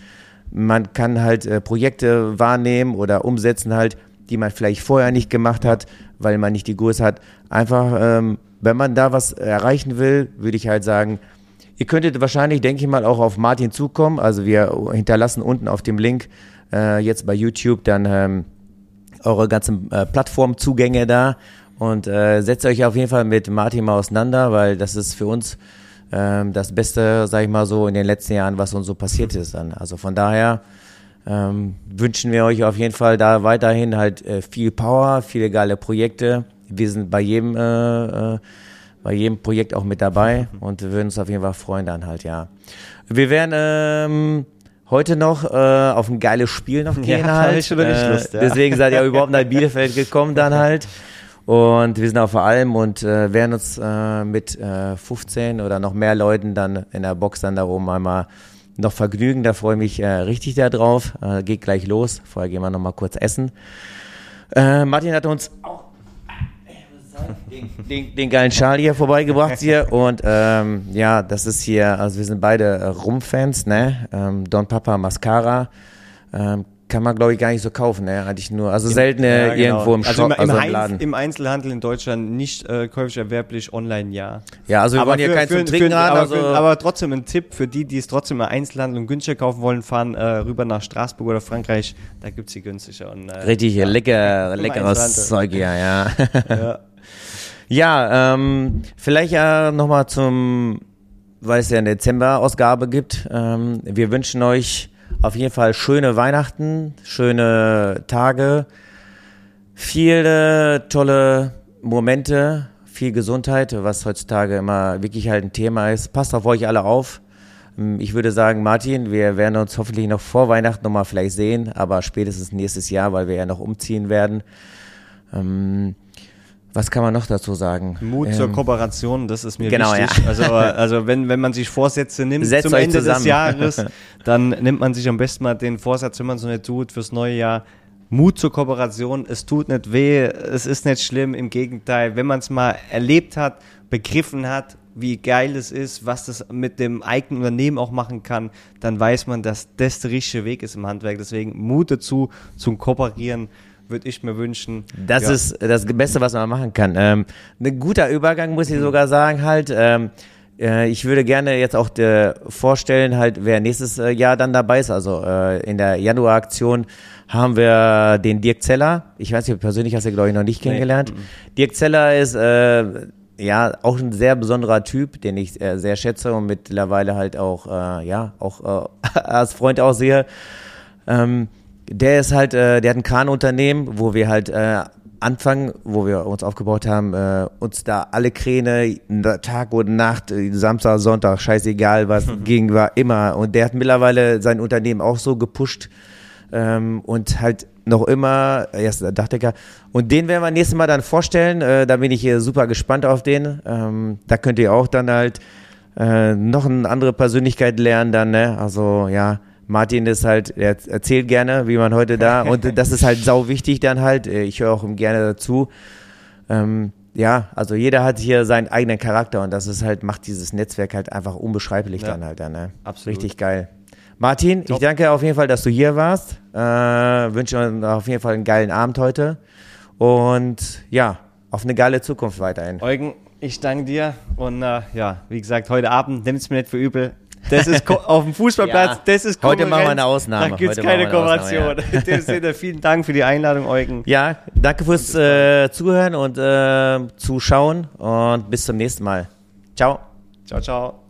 Man kann halt äh, Projekte wahrnehmen oder umsetzen halt, die man vielleicht vorher nicht gemacht hat, weil man nicht die Größe hat. Einfach, ähm, wenn man da was erreichen will, würde ich halt sagen, ihr könntet wahrscheinlich, denke ich mal, auch auf Martin zukommen. Also wir hinterlassen unten auf dem Link äh, jetzt bei YouTube dann ähm, eure ganzen äh, Plattformzugänge da und äh, setzt euch auf jeden Fall mit Martin mal auseinander, weil das ist für uns ähm, das Beste, sag ich mal so, in den letzten Jahren, was uns so passiert ist dann. Also von daher ähm, wünschen wir euch auf jeden Fall da weiterhin halt äh, viel Power, viele geile Projekte. Wir sind bei jedem, äh, äh, bei jedem Projekt auch mit dabei und wir würden uns auf jeden Fall freuen dann halt, ja. Wir werden ähm, heute noch äh, auf ein geiles Spiel noch gehen da hab halt. ich schon äh, Lust, ja. Deswegen seid ihr überhaupt nach Bielefeld gekommen dann halt. Und wir sind auf der Alm und äh, werden uns äh, mit äh, 15 oder noch mehr Leuten dann in der Box dann darum einmal noch vergnügen. Da freue ich mich äh, richtig darauf. Äh, geht gleich los. Vorher gehen wir noch mal kurz essen. Äh, Martin hat uns auch den, den, den, geilen Schal hier vorbeigebracht hier und ähm, ja, das ist hier, also wir sind beide äh, Rum-Fans, ne? Ähm, Don Papa Mascara. Ähm, kann man, glaube ich, gar nicht so kaufen. Ne? Hatte ich nur, also selten ja, genau. irgendwo im, also im, also im, Laden. im Einzelhandel in Deutschland nicht äh, käuflich erwerblich, online ja. Ja, also wir aber wollen hier keinen zum Trinken für, haben. Aber, also aber, trotzdem ein Tipp für die, die es trotzdem im Einzelhandel und günstiger kaufen wollen, fahren äh, rüber nach Straßburg oder Frankreich, da gibt es die günstiger. Und, äh, Richtig, ja, lecker, leckeres Zeug hier, ja. ja, ja ähm, vielleicht ja nochmal zum, weil es ja eine Dezember-Ausgabe gibt. Ähm, wir wünschen euch auf jeden Fall schöne Weihnachten, schöne Tage, viele tolle Momente, viel Gesundheit, was heutzutage immer wirklich halt ein Thema ist. Passt auf euch alle auf. Ähm, ich würde sagen, Martin, wir werden uns hoffentlich noch vor Weihnachten nochmal vielleicht sehen, aber spätestens nächstes Jahr, weil wir ja noch umziehen werden. Ähm, was kann man noch dazu sagen? Mut ähm, zur Kooperation, das ist mir genau, wichtig. Ja. Also, also wenn, wenn man sich Vorsätze nimmt Setzt zum Ende zusammen. des Jahres, dann nimmt man sich am besten mal den Vorsatz, wenn man so nicht tut, fürs neue Jahr. Mut zur Kooperation, es tut nicht weh, es ist nicht schlimm, im Gegenteil, wenn man es mal erlebt hat, begriffen hat, wie geil es ist, was das mit dem eigenen Unternehmen auch machen kann, dann weiß man, dass das der richtige Weg ist im Handwerk. Deswegen Mut dazu, zum Kooperieren würde ich mir wünschen. Das ja. ist das Beste, was man machen kann. Ähm, ein guter Übergang, muss ich sogar sagen, halt. Ähm, äh, ich würde gerne jetzt auch äh, vorstellen, halt, wer nächstes äh, Jahr dann dabei ist. Also in der Januaraktion haben wir den Dirk Zeller. Ich weiß nicht, persönlich hast du, glaube ich, noch nicht kennengelernt. Nee. Dirk Zeller ist ja auch ein sehr besonderer Typ, den ich äh, sehr schätze und mittlerweile halt auch, äh, ja, auch äh, als Freund auch sehe. Ähm, der ist halt, äh, der hat ein Kranunternehmen, wo wir halt äh, anfangen, wo wir uns aufgebaut haben, äh, uns da alle Kräne, Tag und Nacht, äh, Samstag, Sonntag, scheißegal was, ging war immer. Und der hat mittlerweile sein Unternehmen auch so gepusht ähm, und halt noch immer, erst Dachdecker. Und den werden wir nächstes Mal dann vorstellen. Äh, da bin ich hier super gespannt auf den. Ähm, da könnt ihr auch dann halt äh, noch eine andere Persönlichkeit lernen dann, ne? Also ja, Martin ist halt, er erzählt gerne, wie man heute da, und das ist halt sau wichtig dann halt. Ich höre auch ihm gerne dazu. Ähm, ja, also jeder hat hier seinen eigenen Charakter und das ist halt, macht dieses Netzwerk halt einfach unbeschreiblich ja, dann halt dann, ne? Absolut. Richtig geil. Martin, Top. ich danke auf jeden Fall, dass du hier warst. Äh, wünsche uns auf jeden Fall einen geilen Abend heute. Und ja, auf eine geile Zukunft weiterhin. Eugen, ich danke dir. Und äh, ja, wie gesagt, heute Abend, nimm es mir nicht für übel. Das ist auf dem Fußballplatz, ja. das ist Heute machen wir eine Ausnahme. Da gibt es keine Kooperation. Ja. In dem Sinne, vielen Dank für die Einladung, Eugen. Ja, danke fürs äh, Zuhören und äh, Zuschauen und bis zum nächsten Mal. Ciao. Ciao, ciao.